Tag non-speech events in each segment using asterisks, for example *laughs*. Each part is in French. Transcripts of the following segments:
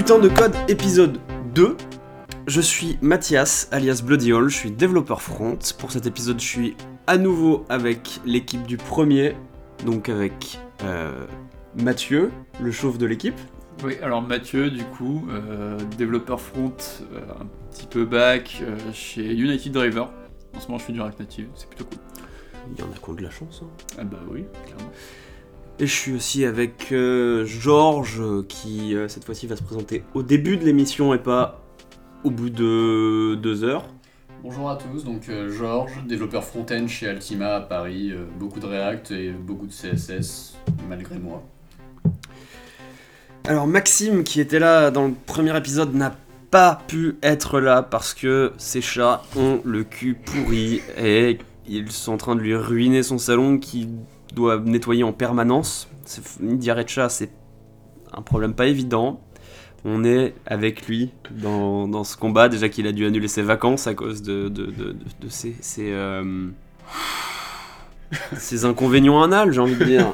Putain de code épisode 2. Je suis Mathias, alias Bloody Hall, je suis développeur front. Pour cet épisode, je suis à nouveau avec l'équipe du premier, donc avec euh, Mathieu, le chauve de l'équipe. Oui, alors Mathieu, du coup, euh, développeur front, euh, un petit peu back chez United Driver. En ce moment, je fais du React Native, c'est plutôt cool. Il y en a qui ont de la chance. hein. Ah bah oui, clairement. Et je suis aussi avec euh, Georges, qui euh, cette fois-ci va se présenter au début de l'émission et pas au bout de deux heures. Bonjour à tous, donc euh, Georges, développeur front-end chez Altima à Paris, beaucoup de React et beaucoup de CSS, malgré moi. Alors Maxime, qui était là dans le premier épisode, n'a pas pu être là parce que ses chats ont le cul pourri et ils sont en train de lui ruiner son salon qu'il doit nettoyer en permanence. Une diarrhée de chat, c'est un problème pas évident. On est avec lui dans, dans ce combat, déjà qu'il a dû annuler ses vacances à cause de, de, de, de- de ses, ses, euh, *laughs* ses inconvénients anal, j'ai envie de dire.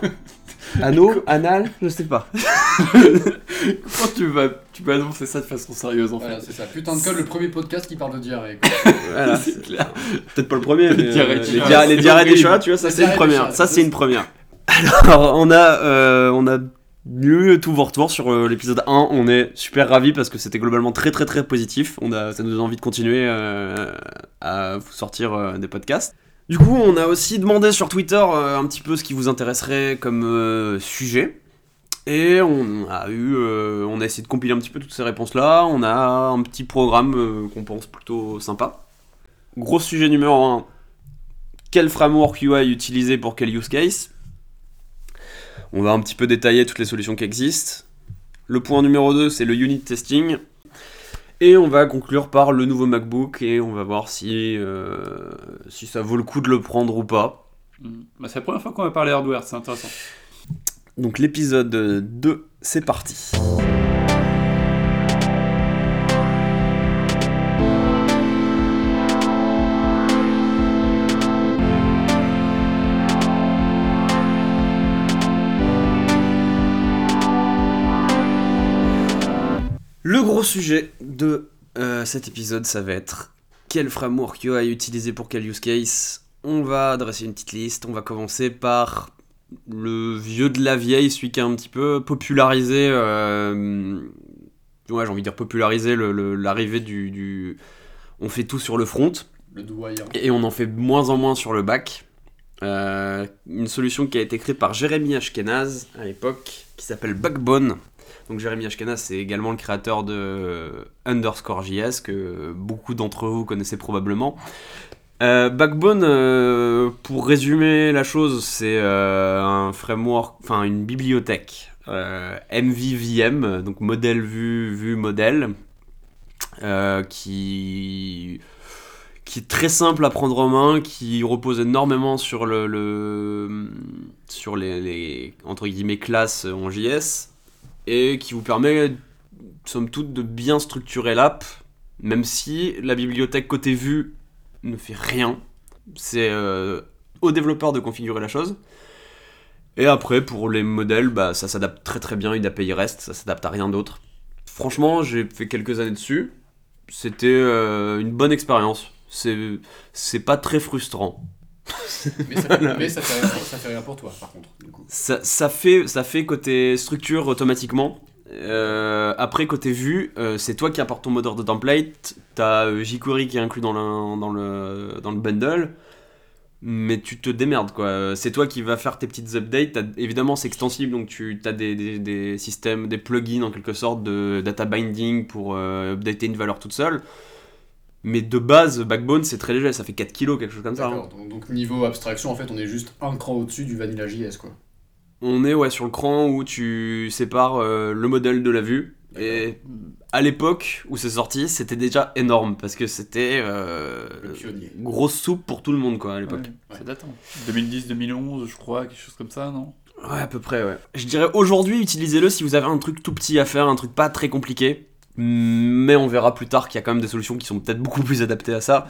Anneau Anal Je sais pas. *laughs* Comment tu vas, tu vas annoncer ça de façon sérieuse en Voilà, fait c'est ça. Putain de code, le premier podcast qui parle de diarrhée. quoi. Voilà, *laughs* C'est clair. Peut-être pas le premier, mais Les diarrhées euh, les, chats, dia- les c'est diarrhées des horrible. chats, tu vois, ça Les c'est une diarrhées des première. chats, Ça c'est c'est une première. *laughs* Alors on a, euh, on a lu tous vos retours sur euh, l'épisode 1. On est super ravis parce que c'était globalement très très très positif. On a, ça nous donne envie de continuer euh, à vous sortir euh, des podcasts. Du coup, on a aussi demandé sur Twitter euh, un petit peu ce qui vous intéresserait comme euh, sujet. Et on a eu, euh, on a essayé de compiler un petit peu toutes ces réponses-là. On a un petit programme qu'on pense plutôt sympa. Gros sujet numéro 1. Quel framework UI utiliser pour quel use case? On va un petit peu détailler toutes les solutions qui existent. Le point numéro 2, c'est le unit testing. Et on va conclure par le nouveau MacBook et on va voir si, euh, si ça vaut le coup de le prendre ou pas. Mm. Bah, c'est la première fois qu'on va parler hardware, c'est intéressant. Donc l'épisode 2, c'est parti. Gros sujet de euh, cet épisode, ça va être quel framework UI utiliser pour quel use case. On va dresser une petite liste. On va commencer par le vieux de la vieille, celui qui a un petit peu popularisé, euh, ouais, j'ai envie de dire popularisé l'arrivée du, du- On fait tout sur le front Le doyen. et on en fait de moins en moins sur le back. Euh, une solution qui a été créée par Jérémy Ashkenaz à l'époque, qui s'appelle Backbone. Donc Jérémy Ashkenaz, c'est également le créateur de Underscore JS, que beaucoup d'entre vous connaissez probablement. Euh, Backbone, euh, pour résumer la chose, c'est euh, un framework, enfin une bibliothèque MVVM, donc modèle vu, vu modèle, qui qui est très simple à prendre en main, qui repose énormément sur le, le- sur les, les, entre guillemets classes en JS et qui vous permet somme toute de bien structurer l'app, même si la bibliothèque côté vue ne fait rien. C'est euh, au développeur de configurer la chose. Et après, pour les modèles, bah, ça s'adapte très très bien, une API REST, ça s'adapte à rien d'autre. Franchement, j'ai fait quelques années dessus. C'était euh, une bonne expérience. C'est pas très frustrant. *laughs* Mais, ça, fait- mais ça, fait rien, ça fait rien pour toi, par contre, du coup. Ça, ça fait, ça fait côté structure automatiquement. Euh, après, côté vue, euh, c'est toi qui apportes ton moteur de template. T'as euh, jQuery qui est inclus dans le, dans, le, dans le bundle. Mais tu te démerdes quoi. C'est toi qui vas faire tes petites updates. Évidemment, c'est extensible donc tu as des, des, des systèmes, des plugins en quelque sorte de data binding pour updater une valeur toute seule. Mais de base, Backbone c'est très léger, ça fait 4 kilos, quelque chose comme ça. hein. D'accord. Donc, donc, niveau abstraction, en fait, on est juste un cran au-dessus du Vanilla JS, quoi. On est ouais, sur le cran où tu sépares euh, le modèle de la vue. Et à l'époque où c'est sorti, c'était déjà énorme parce que c'était euh, Le pionnier. grosse soupe pour tout le monde quoi à l'époque. Ouais, Ça date, hein. 2010-2011, je crois, quelque chose comme ça, non? Ouais, à peu près, ouais. Je dirais aujourd'hui, utilisez-le si vous avez un truc tout petit à faire, un truc pas très compliqué. Mais on verra plus tard qu'il y a quand même des solutions qui sont peut-être beaucoup plus adaptées à ça.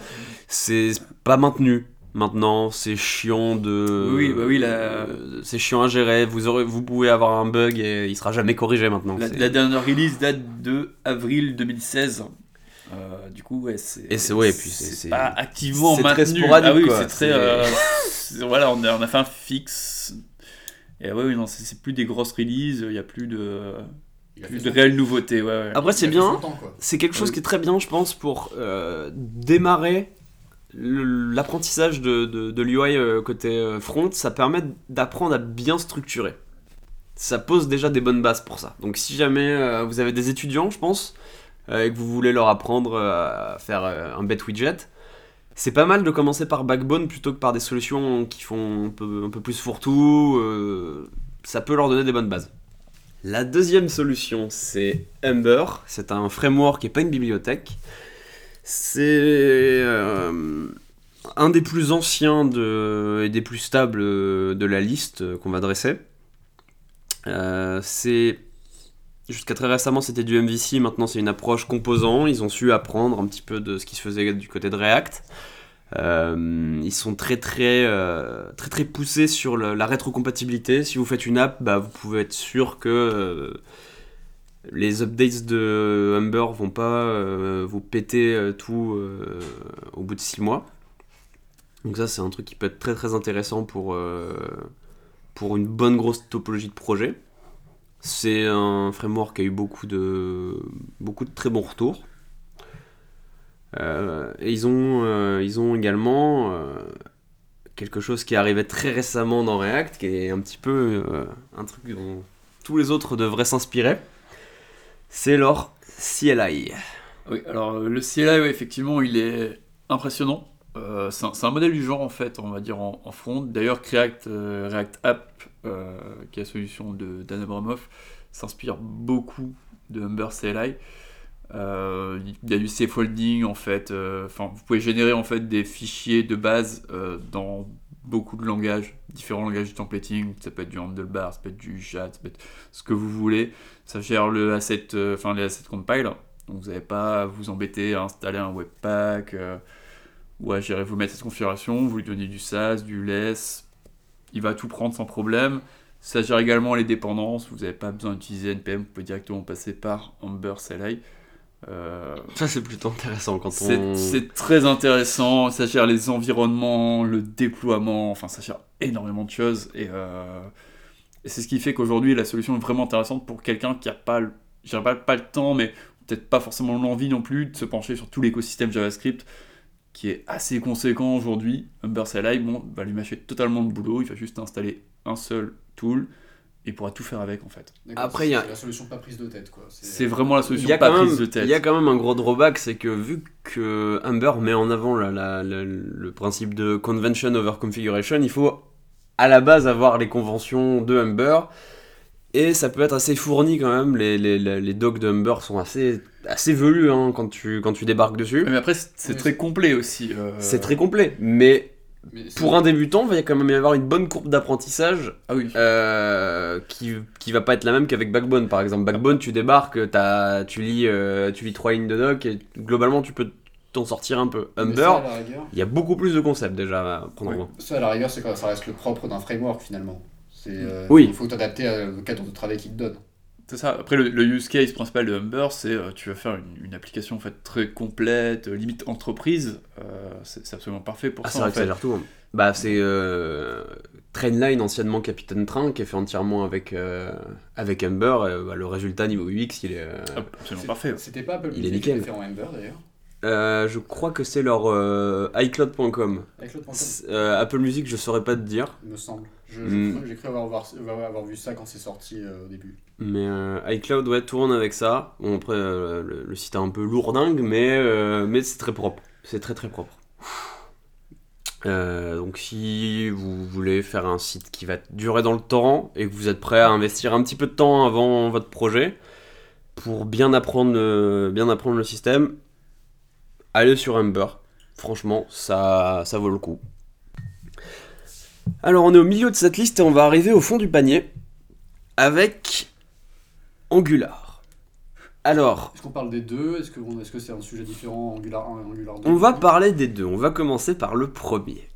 C'est pas maintenu. Maintenant, c'est chiant de. Oui, bah oui, la- C'est chiant à gérer. Vous, aurez, vous pouvez avoir un bug et il sera jamais corrigé maintenant. La, dernière release date de avril 2016. Euh, du coup, ouais, c'est. Et c'est- ouais, et puis c'est- pas activement c'est très maintenu. sporadique, Ah oui, c'est très. Euh, voilà, on a, on a fait un fixe. Et ouais, oui, non, c'est plus des grosses releases, il n'y a plus de, plus de réelles nouveautés. Ouais, ouais. Après, c'est bien. C'est quelque chose qui est très bien, je pense, pour euh, démarrer l'apprentissage de, de, de l'UI euh, côté euh, front. Ça permet d'apprendre à bien structurer. Ça pose déjà des bonnes bases pour ça. Donc, si jamais euh, vous avez des étudiants, je pense, euh, et que vous voulez leur apprendre euh, à faire euh, un bet widget, c'est pas mal de commencer par Backbone plutôt que par des solutions qui font un peu, un peu plus fourre-tout. euh, ça peut leur donner des bonnes bases. La deuxième solution, c'est Ember. C'est un framework et pas une bibliothèque. C'est euh, un des plus anciens et des plus stables de la liste qu'on va dresser. Euh, jusqu'à très récemment c'était du MVC, maintenant c'est une approche composant. Ils ont su apprendre un petit peu de ce qui se faisait du côté de React. Euh, ils sont très très euh, très très poussés sur le- la rétrocompatibilité. Si vous faites une app, bah, vous pouvez être sûr que euh, les updates de Humber vont pas vous péter tout au bout de 6 mois. Donc ça c'est un truc qui peut être très très intéressant pour, pour une bonne grosse topologie de projet. C'est un framework qui a eu beaucoup de, beaucoup de très bons retours. Euh, et ils ont, euh, ils ont également euh, quelque chose qui arrivait très récemment dans React, qui est un petit peu un truc dont tous les autres devraient s'inspirer. C'est leur CLI. Oui, alors le CLI, effectivement, il est impressionnant. C'est un, modèle du genre, en fait, on va dire en, en front. D'ailleurs, React, React App, qui est la solution de Dan Abramov, s'inspire beaucoup de Humber CLI. Euh, il y a du scaffolding, en fait. euh, Enfin, vous pouvez générer, en fait, des fichiers de base euh, dans beaucoup de langages, différents langages du templating. Ça peut être du handlebar, ça peut être du chat, ça peut être ce que vous voulez. Ça gère le asset, enfin les assets compile. Donc vous n'avez pas à vous embêter à installer un webpack euh, ou à gérer vous mettre cette configuration. Vous lui donnez du SaaS, du less. Il va tout prendre sans problème. Ça gère également les dépendances. Vous n'avez pas besoin d'utiliser NPM. Vous pouvez directement passer par Ember CLI. Euh, Ça c'est plutôt intéressant quand c'est on... c'est très intéressant, ça gère les environnements, le déploiement, enfin ça gère énormément de choses et, euh, et c'est ce qui fait qu'aujourd'hui la solution est vraiment intéressante pour quelqu'un qui n'a pas, le- pas, pas le temps, mais peut-être pas forcément l'envie non plus de se pencher sur tout l'écosystème JavaScript qui est assez conséquent aujourd'hui. Humber CLI bon, va lui mâcher totalement le boulot, il va juste installer un seul tool et il pourra tout faire avec en fait. Après, il y a- c'est la solution pas prise de tête, quoi. C'est vraiment la Il solution pas quand prise même, de tête. il y a quand même un gros drawback, c'est que vu que Humber met en avant la- la- la- le principe de convention over configuration, il faut à la base avoir les conventions de Humber. Et ça peut être assez fourni quand même, les, les, les, les docs de Humber sont assez, assez velus hein, quand, tu, quand tu débarques dessus. Mais après c'est Oui, très complet aussi. euh, C'est très complet, mais pour un débutant, il va quand même y avoir une bonne courbe d'apprentissage Ah oui. euh, qui, qui va pas être la même qu'avec Backbone par exemple. Backbone, tu débarques, tu, lis, euh, tu lis trois lignes de doc et globalement tu peux t'en sortir un peu. Humber, il y a beaucoup plus de concepts déjà à prendre en main. Ça, à la rigueur, c'est quand ça reste le propre d'un framework finalement. Euh, Oui. Il faut t'adapter au cadre de travail qu'il te donne. C'est ça. Après, le, le use case principal de Humber, c'est euh, tu vas faire une, une application en fait très complète, euh, limite entreprise. euh, c'est c'est absolument parfait pour Ah, c'est ça. vrai en que ça gère tout. hein. Bah, c'est euh, Trainline, anciennement Capitaine Train, qui est fait entièrement avec, euh, avec Humber. et, bah, le résultat niveau UX, il est. euh, Ah, absolument C'est- parfait. C'était pas Apple Il est Music qui nickel. était fait en Ember d'ailleurs. euh, je crois que c'est leur euh, iCloud.com. C'est- euh, Apple Music, je saurais pas te dire. il me semble. Je- Mm. J'ai cru avoir, voir- avoir- avoir vu ça quand c'est sorti euh, au début. Mais euh, iCloud, ouais, tourne avec ça. Bon, après, euh, le, le site est un peu lourdingue, mais, mais c'est très propre. C'est très très propre. Donc si vous voulez faire un site qui va durer dans le temps et que vous êtes prêt à investir un petit peu de temps avant votre projet pour bien apprendre, le- bien apprendre le système, allez sur Ember. Franchement, ça, ça vaut le coup. Alors on est au milieu de cette liste et on va arriver au fond du panier avec Angular. Alors, Est-ce qu'on parle des deux? Est-ce que est-ce que c'est un sujet différent Angular 1 et Angular 2 on va parler des deux. On va commencer par le premier.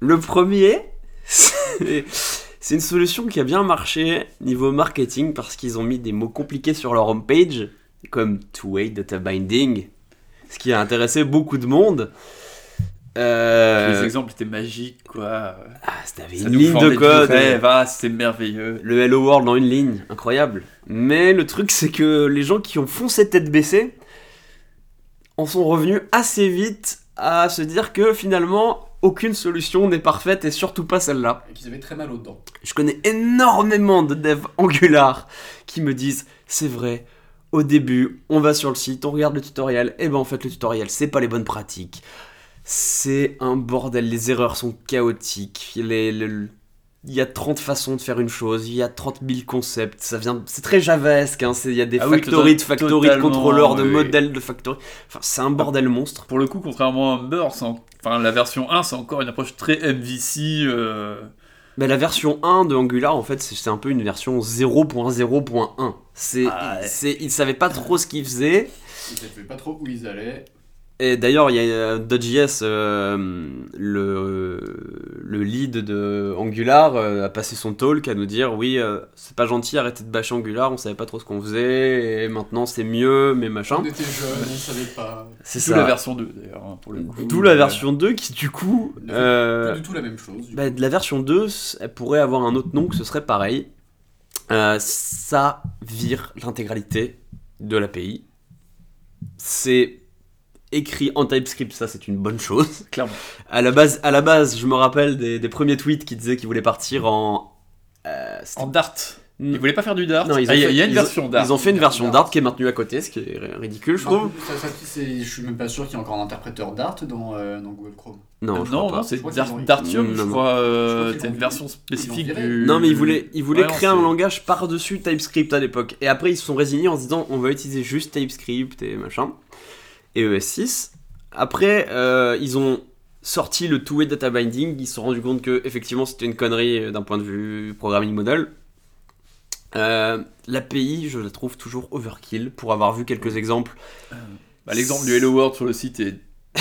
Le premier, c'est c'est une solution qui a bien marché niveau marketing parce qu'ils ont mis des mots compliqués sur leur homepage, comme two-way data binding, ce qui a intéressé beaucoup de monde. Euh, Les exemples étaient magiques, quoi. ah, c'était Ça une ligne de code. ah, c'était merveilleux. Le Hello World en une ligne, incroyable. Mais le truc, c'est que les gens qui ont foncé tête baissée en sont revenus assez vite à se dire que finalement, aucune solution n'est parfaite et surtout pas celle-là. Et qu'ils avaient très mal aux dents. Je connais énormément de devs Angular qui me disent c'est vrai. Au début, on va sur le site, on regarde le tutoriel, et ben en fait le tutoriel c'est pas les bonnes pratiques. C'est un bordel, les erreurs sont chaotiques, les- il y a 30 façons de faire une chose, il y a 30 000 concepts, ça vient, c'est très javesque, hein, c'est- il y a des Ah oui, factories de factories de contrôleurs, de oui. modèles de factories, enfin c'est un bordel monstre. Pour le coup, contrairement à Umber, c'est en- enfin, la version 1, c'est encore une approche très MVC. euh, Mais la version 1 de Angular, en fait, c'est un peu une version 0.0.1. C'est, Ah ouais. c'est, ils savaient pas trop ce qu'ils faisaient. Ils ne savaient pas trop où ils allaient. Et d'ailleurs, il y a euh, Dodge.js, euh, le, le lead de Angular, euh, a passé son talk à nous dire oui, euh, c'est pas gentil, arrêtez de bâcher Angular, on savait pas trop ce qu'on faisait, et maintenant c'est mieux, mais machin. On était jeunes, on savait pas. C'est D'où ça. la version 2, d'ailleurs, hein, pour le coup. D'où la version 2 qui, du coup, euh, Pas du tout la même chose. bah, la version 2, elle pourrait avoir un autre nom que ce serait pareil. Euh, ça vire l'intégralité de l'API. C'est écrit en TypeScript, ça c'est une bonne chose. *laughs* Clairement. À la base, à la base je me rappelle des, des premiers tweets qui disaient qu'ils voulaient partir en. euh, En Dart. Ils voulaient pas faire du Dart. Non, ils ont Ah, il y a- fait- il y a une ont- version Dart. Ils ont fait une version Dart. Dart qui est maintenue à côté, ce qui est ri- ridicule, je trouve. Ça- ça- je suis même pas sûr qu'il y ait encore un interpréteur Dart dans, euh, dans Google Chrome. Non, Euh, je non, c'est Dartium, Non, je crois. euh, c'est une version spécifique du. Non, mais ils voulaient, ils voulaient Ouais, créer un langage par-dessus TypeScript à l'époque. Et après, ils se sont résignés en se disant on va utiliser juste TypeScript et machin. Et ES6. Après, euh, ils ont sorti le two-way data binding. Ils se sont rendus compte que effectivement c'était une connerie euh, d'un point de vue programming model. Euh, L'API, je la trouve toujours overkill pour avoir vu quelques exemples. Bah, L'exemple du Hello World sur le site est. *laughs*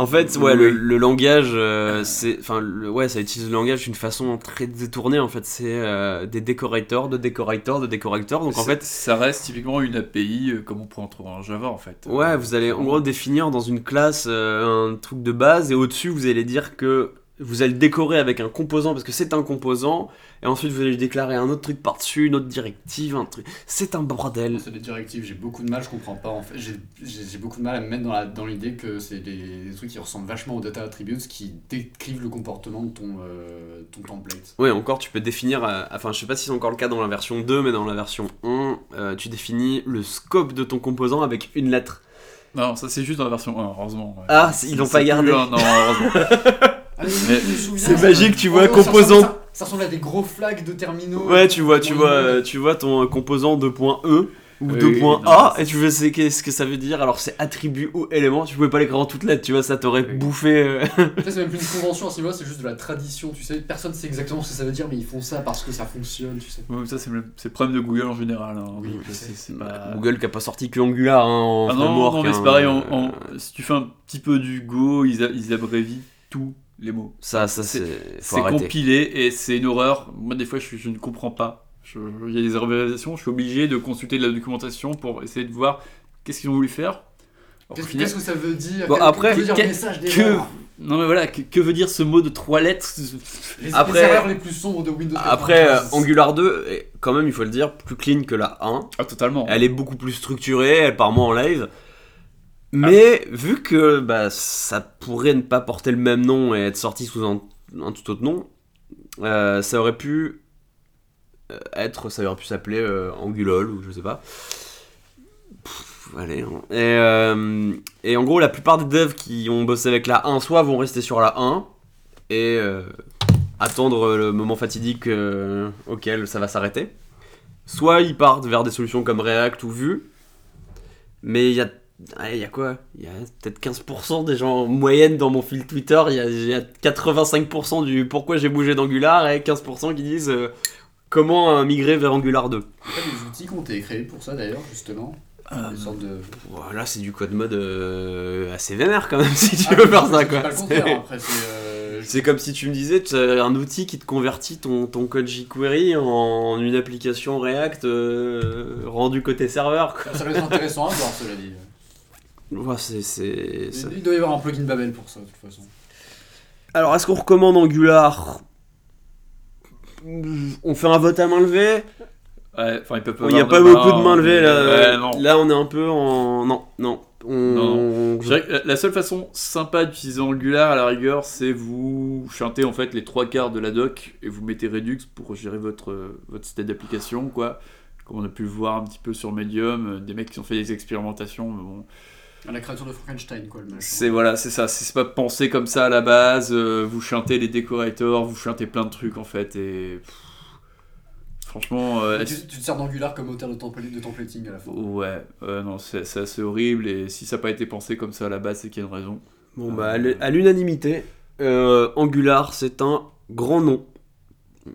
En fait, Oui. ouais, le, le langage, euh, c'est, enfin, ouais, ça utilise le langage d'une façon très détournée. En fait, c'est euh, des décorateurs, de décorateurs, de décorateurs. Donc en ça- fait, ça reste typiquement une API euh, comme on pourrait en trouver en Java en fait. ouais, vous allez en gros définir dans une classe un truc de base et au-dessus vous allez dire que vous allez le décorer avec un composant parce que c'est un composant et ensuite vous allez déclarer un autre truc par-dessus, une autre directive, un truc. C'est un bordel. C'est des directives, j'ai beaucoup de mal, je comprends pas. En fait, j'ai beaucoup de mal à me mettre dans l'idée que c'est des, des trucs qui ressemblent vachement aux data attributes qui décrivent le comportement de ton, euh, ton template. Ouais, encore tu peux définir, euh, enfin je sais pas si c'est encore le cas dans la version 2, mais dans la version 1, euh, tu définis le scope de ton composant avec une lettre. Non, ça c'est juste dans la version 1, heureusement. ouais. Ah, ils l'ont pas plus gardé. un- non, heureusement. *laughs* C'est magique, tu vois, Oh, composant- Ça, ça ressemble à des gros flags de terminaux. Ouais, tu vois, tu vois, euh, tu vois ton euh, composant 2.e ou Oui, 2.a non, et tu veux c'est qu'est-ce que ça veut dire alors c'est attribut ou élément tu pouvais pas l'écrire en toutes lettres tu vois ça t'aurait Oui. bouffé euh. *laughs* C'est même plus une convention à ce niveau-là, c'est juste de la tradition, tu sais. Personne sait exactement ce que ça veut dire, mais ils font ça parce que ça fonctionne, tu sais. Ouais, ça c'est le, c'est le problème de Google en général. hein. Oui, Donc, pas- Google qui a pas sorti que Angular hein, en Ah non, non, mais hein, c'est pareil, en- en- si tu fais un petit peu du Go, ils, a- ils abrévient tous les mots. ça ça c'est- compilé et c'est une horreur. Moi, des fois, je, je ne comprends pas. Il y a des abréviations, je suis obligé de consulter de la documentation pour essayer de voir qu'est-ce qu'ils ont voulu faire. Qu'est-ce que ça veut dire? Bon, Quel- après, que veut dire que- Non, mais voilà, que, que veut dire ce mot de trois lettres? Les, *laughs* après- les erreurs les plus sombres de Windows après euh, 95. Angular 2 est quand même il faut le dire plus clean que la 1 Ah, totalement. Elle est beaucoup plus structurée, elle part moins en live. Mais vu que bah, ça pourrait ne pas porter le même nom et être sorti sous un, un tout autre nom, euh, ça aurait pu euh, être, ça aurait pu s'appeler euh, Angulol ou je sais pas. Allez. hein. Et, euh, et en gros, la plupart des devs qui ont bossé avec la 1, soit vont rester sur la 1 et attendre le moment fatidique auquel ça va s'arrêter. Soit ils partent vers des solutions comme React ou Vue, mais il y a, ah, il y a quoi? Il y a peut-être 15% des gens en moyenne dans mon fil Twitter, il y y a 85% du pourquoi j'ai bougé d'Angular et 15% qui disent euh, comment euh, migrer vers Angular 2. Il y a des outils qui ont été créés pour ça d'ailleurs, justement. Sorte de... Voilà, c'est du code mode euh, assez vénère quand même, *laughs* si tu veux faire ça, *laughs* C'est euh, comme si tu me disais, tu as un outil qui te convertit ton, ton code jQuery en une application React euh, rendue côté serveur. Quoi. Ça doit être intéressant à voir, cela dit. Ouais, c'est- c'est- ça- Il doit y avoir un plugin Babel pour ça, de toute façon. Alors, est-ce qu'on recommande Angular? On fait un vote à main levée? Ouais, enfin, il peut pas Il n'y a pas beaucoup de mains levées là. Ouais. Là, on est un peu en. Non, non. On... Non, Je dirais que la- seule façon sympa d'utiliser Angular à la rigueur, c'est vous chantez en fait les trois quarts de la doc et vous mettez Redux pour gérer votre, votre state d'application, quoi. Comme on a pu le voir un petit peu sur Medium, euh, des mecs qui ont fait des expérimentations, mais bon. À la créature de Frankenstein, quoi, le machin. C'est voilà, c'est ça, c'est c'est pas pensé comme ça à la base, euh, vous chantez les decorators, vous chantez plein de trucs en fait, et. pff, franchement. euh, tu, tu te sers d'Angular comme moteur de, template, de templating à la fin. Ouais, euh, non, c'est c'est assez horrible, et si ça n'a pas été pensé comme ça à la base, c'est qu'il y a une raison. Bon, bah, à l'unanimité, euh, Angular, c'est un grand nom.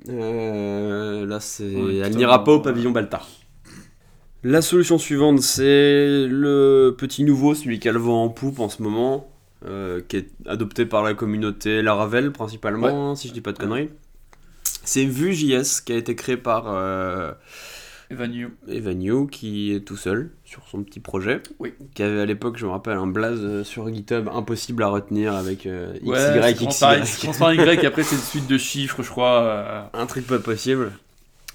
Euh, là, c'est, Ouais, elle putain, n'ira pas au pavillon Baltar. La solution suivante, c'est le petit nouveau, celui qui a le vent en poupe en ce moment, euh, qui est adopté par la communauté Laravel principalement, si je dis pas de conneries. C'est Vue.js qui a été créé par euh, Evan Yu. Evan Yu, qui est tout seul sur son petit projet. Oui. Qui avait à l'époque, je me rappelle, un blaze sur GitHub impossible à retenir avec euh, XY, Ouais, XY. Y, et après c'est une suite de chiffres, je crois. euh, Un truc pas possible.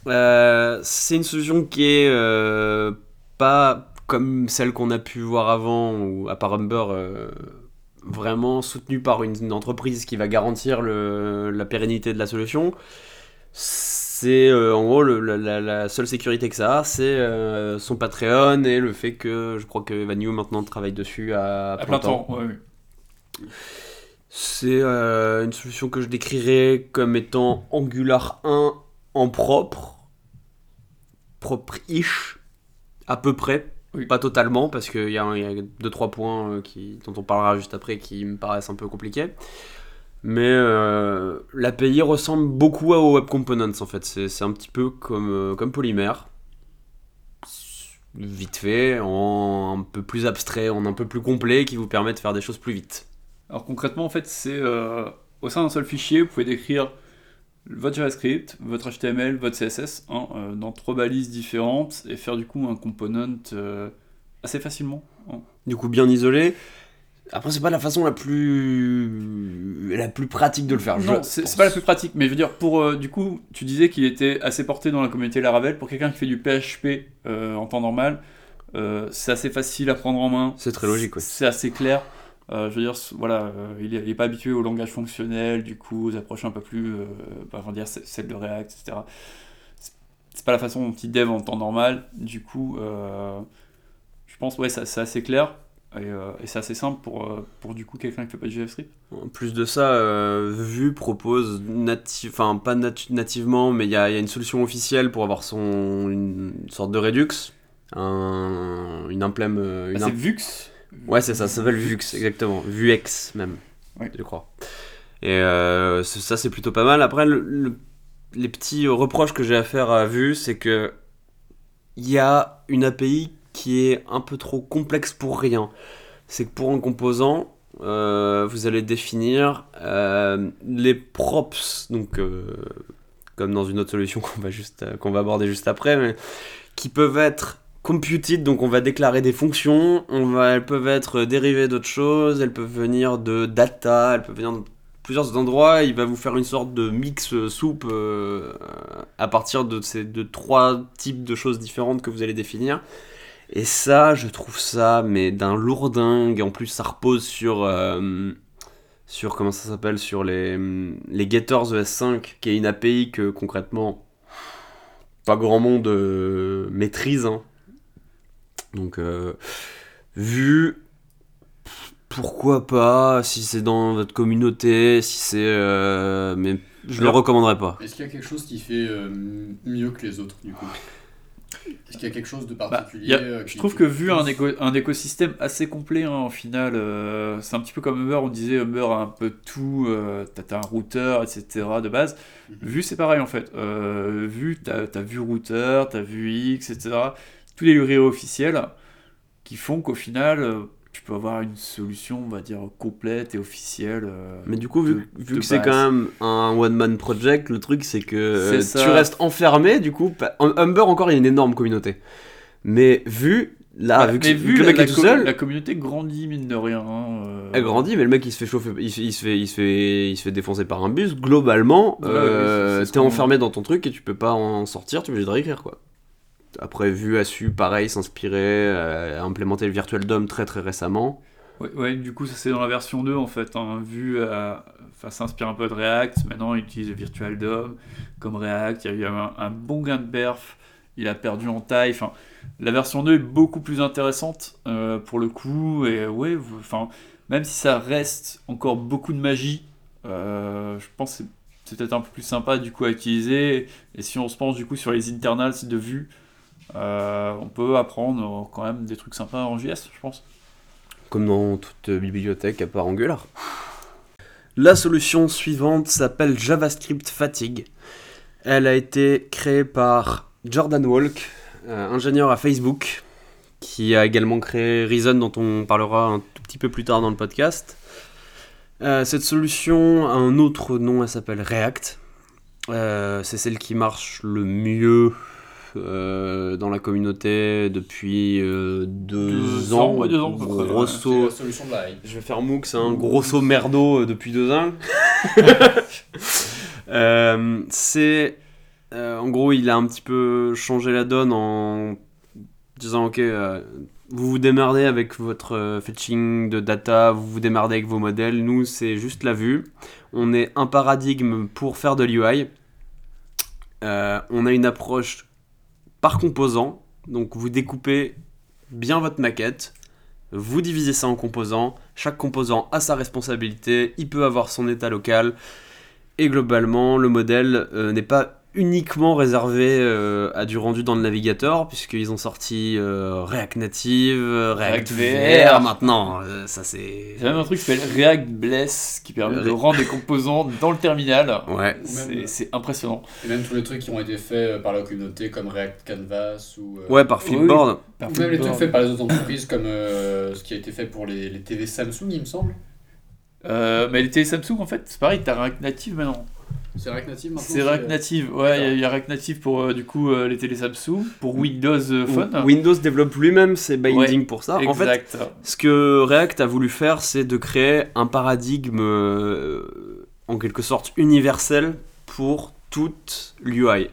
Euh, c'est une solution qui est euh, pas comme celle qu'on a pu voir avant, ou à part Humber, euh, vraiment soutenue par une, une entreprise qui va garantir le- la pérennité de la solution. C'est en gros le- la, seule sécurité que ça a, c'est son Patreon et le fait que je crois que Evan Yu maintenant travaille dessus à, à plein temps. ouais, c'est une solution que je décrirais comme étant Angular 1 en propre, propre-ish, à peu près, Oui. pas totalement, parce qu'il y a 2-3 points euh, qui, dont on parlera juste après qui me paraissent un peu compliqués. Mais euh, l'API ressemble beaucoup à Web Components en fait, c'est c'est un petit peu comme, euh, comme Polymer. Vite fait, en un peu plus abstrait, en un peu plus complet, qui vous permet de faire des choses plus vite. Alors concrètement, en fait, c'est euh, au sein d'un seul fichier, vous pouvez décrire votre JavaScript, votre HTML, votre CSS hein, euh, dans trois balises différentes et faire du coup un component euh, assez facilement. hein. du coup bien isolé. Après, c'est pas la façon la plus la plus pratique de le faire. Non, c'est pas la plus pratique, mais je veux dire, pour euh, du coup, tu disais qu'il était assez porté dans la communauté Laravel. Pour quelqu'un qui fait du PHP en temps normal, c'est assez facile à prendre en main. C'est très logique, ouais. C'est assez clair. Euh, je veux dire, voilà, euh, il, est, il est pas habitué au langage fonctionnel, du coup, aux approches un peu plus, euh, bah, on va dire, celle de React, etc. C'est- pas la façon dont il dev en temps normal. Du coup, je pense, ouais, c'est assez clair. Et, euh, et c'est assez simple pour, euh, pour du coup quelqu'un qui fait pas de JavaScript. En plus de ça, euh, Vue propose enfin pas nat- nativement, mais il y y a une solution officielle pour avoir son une sorte de Redux, un, une implème, Bah, imp- c'est Vux? Ouais, c'est ça, ça s'appelle Vux, exactement. Vuex même, Oui. je crois. Et euh, ça, c'est plutôt pas mal. Après, le- le- les petits reproches que j'ai à faire à Vue, c'est que il y a une API qui est un peu trop complexe pour rien. C'est que pour un composant, euh, vous allez définir euh, les props, donc comme dans une autre solution *laughs* qu'on va, juste, qu'on va aborder juste après, mais qui peuvent être computed, donc on va déclarer des fonctions, elles peuvent être dérivées d'autres choses, elles peuvent venir de data, elles peuvent venir de plusieurs endroits, il va vous faire une sorte de mix euh, soupe euh, à partir de ces de trois types de choses différentes que vous allez définir. Et ça, je trouve ça, mais d'un lourdingue. En plus, ça repose sur, euh, sur comment ça s'appelle, sur les, les getters ES5, qui est une API que concrètement pas grand monde euh, maîtrise. hein. Donc, euh, vu, pourquoi pas, si c'est dans votre communauté, si c'est. euh, mais je le Alors- recommanderais pas. Est-ce qu'il y a quelque chose qui fait euh, mieux que les autres, du coup? Est-ce qu'il y a quelque chose de Bah, particulier a- euh, je trouve que vu un, éco- un écosystème assez complet hein, au final, euh, c'est un petit peu comme Uber, on disait Uber a un peu tout, euh, t'as un routeur, etc. de base. Mhm. Vu c'est pareil en fait. Euh, vu, t'as as vu routeur, t'as vu X, etc. Tous les livrets officiels. qui font qu'au final, euh, tu peux avoir une solution, on va dire, complète et officielle. euh, Mais du coup, vu, de- vu de que c'est quand même un one-man project, le truc c'est que euh, tu restes enfermé, du coup. Humber encore, il y a une énorme communauté. Mais vu, là, Bah, vu que, mais vu que le mec la est tout seul, la communauté grandit, mine de rien. hein, euh, elle grandit, mais le mec il se fait chauffer, il, se- il se fait, il se fait, il se fait défoncer par un bus. Globalement, Ouais, euh, t'es enfermé dans ton truc et tu peux pas en sortir, tu es obligé de réécrire quoi. Après, Vu a su, pareil, s'inspirer, euh, implémenter le Virtual DOM très très récemment. Ouais, ouais, du coup, ça c'est dans la version 2 en fait. Hein, vu à- enfin, s'inspire un peu de React. Maintenant, il utilise Virtual DOM comme React. Il y a eu un, bon gain de perf. Il a perdu en taille. Enfin, la version 2 est beaucoup plus intéressante euh, pour le coup. Et ouais, enfin, même si ça reste encore beaucoup de magie, euh, je pense que c'est- c'est peut-être un peu plus sympa du coup à utiliser. Et si on se penche du coup sur les internals de vue, euh, on peut apprendre quand même des trucs sympas en JS, je pense. comme dans toute bibliothèque à part Angular. La solution suivante s'appelle JavaScript Fatigue. Elle a été créée par Jordan Walk, euh, ingénieur à Facebook, qui a également créé Reason, dont on parlera un tout petit peu plus tard dans le podcast. Euh, cette solution a un autre nom, elle s'appelle React. C'est celle qui marche le mieux euh, dans la communauté depuis euh, deux, Deux ans. ans, ouais, deux ans. Grosso, C'est la solution de la hype. je vais faire MOOC, c'est un grosso merdo euh, depuis deux ans. *laughs* Euh, c'est. euh, en gros, il a un petit peu changé la donne en disant Ok, euh, vous vous démerdez avec votre fetching de data, vous vous démerdez avec vos modèles. Nous, c'est juste la vue. On est un paradigme pour faire de l'UI. Euh, on a une approche par composant. Donc, vous découpez bien votre maquette. Vous divisez ça en composants. Chaque composant a sa responsabilité. Il peut avoir son état local. Et globalement, le modèle euh, n'est pas uniquement réservé euh, à du rendu dans le navigateur, puisqu'ils ont sorti euh, React Native, euh, React, React VR VR. maintenant. Euh, ça, c'est. Il y a même un truc qui s'appelle React Bless qui permet de Re- rendre des composants dans le terminal. Ouais. C'est c'est impressionnant. Et même tous les trucs qui ont été faits par la communauté comme React Canvas ou. euh, Ouais, par Flipboard. ou même les trucs faits par les autres entreprises comme euh, ce qui a été fait pour les, les TV Samsung, il me semble. Euh, mais les télé Samsung, en fait, c'est pareil, t'as React Native maintenant. C'est React Native maintenant C'est React Native, ouais, il y a- y, React Native pour euh, du coup euh, les télé Samsung, pour Windows euh, Phone. Windows développe lui-même ses bindings pour ça. En fait, exact. Ce que React a voulu faire, c'est de créer un paradigme euh, en quelque sorte universel pour toute l'UI.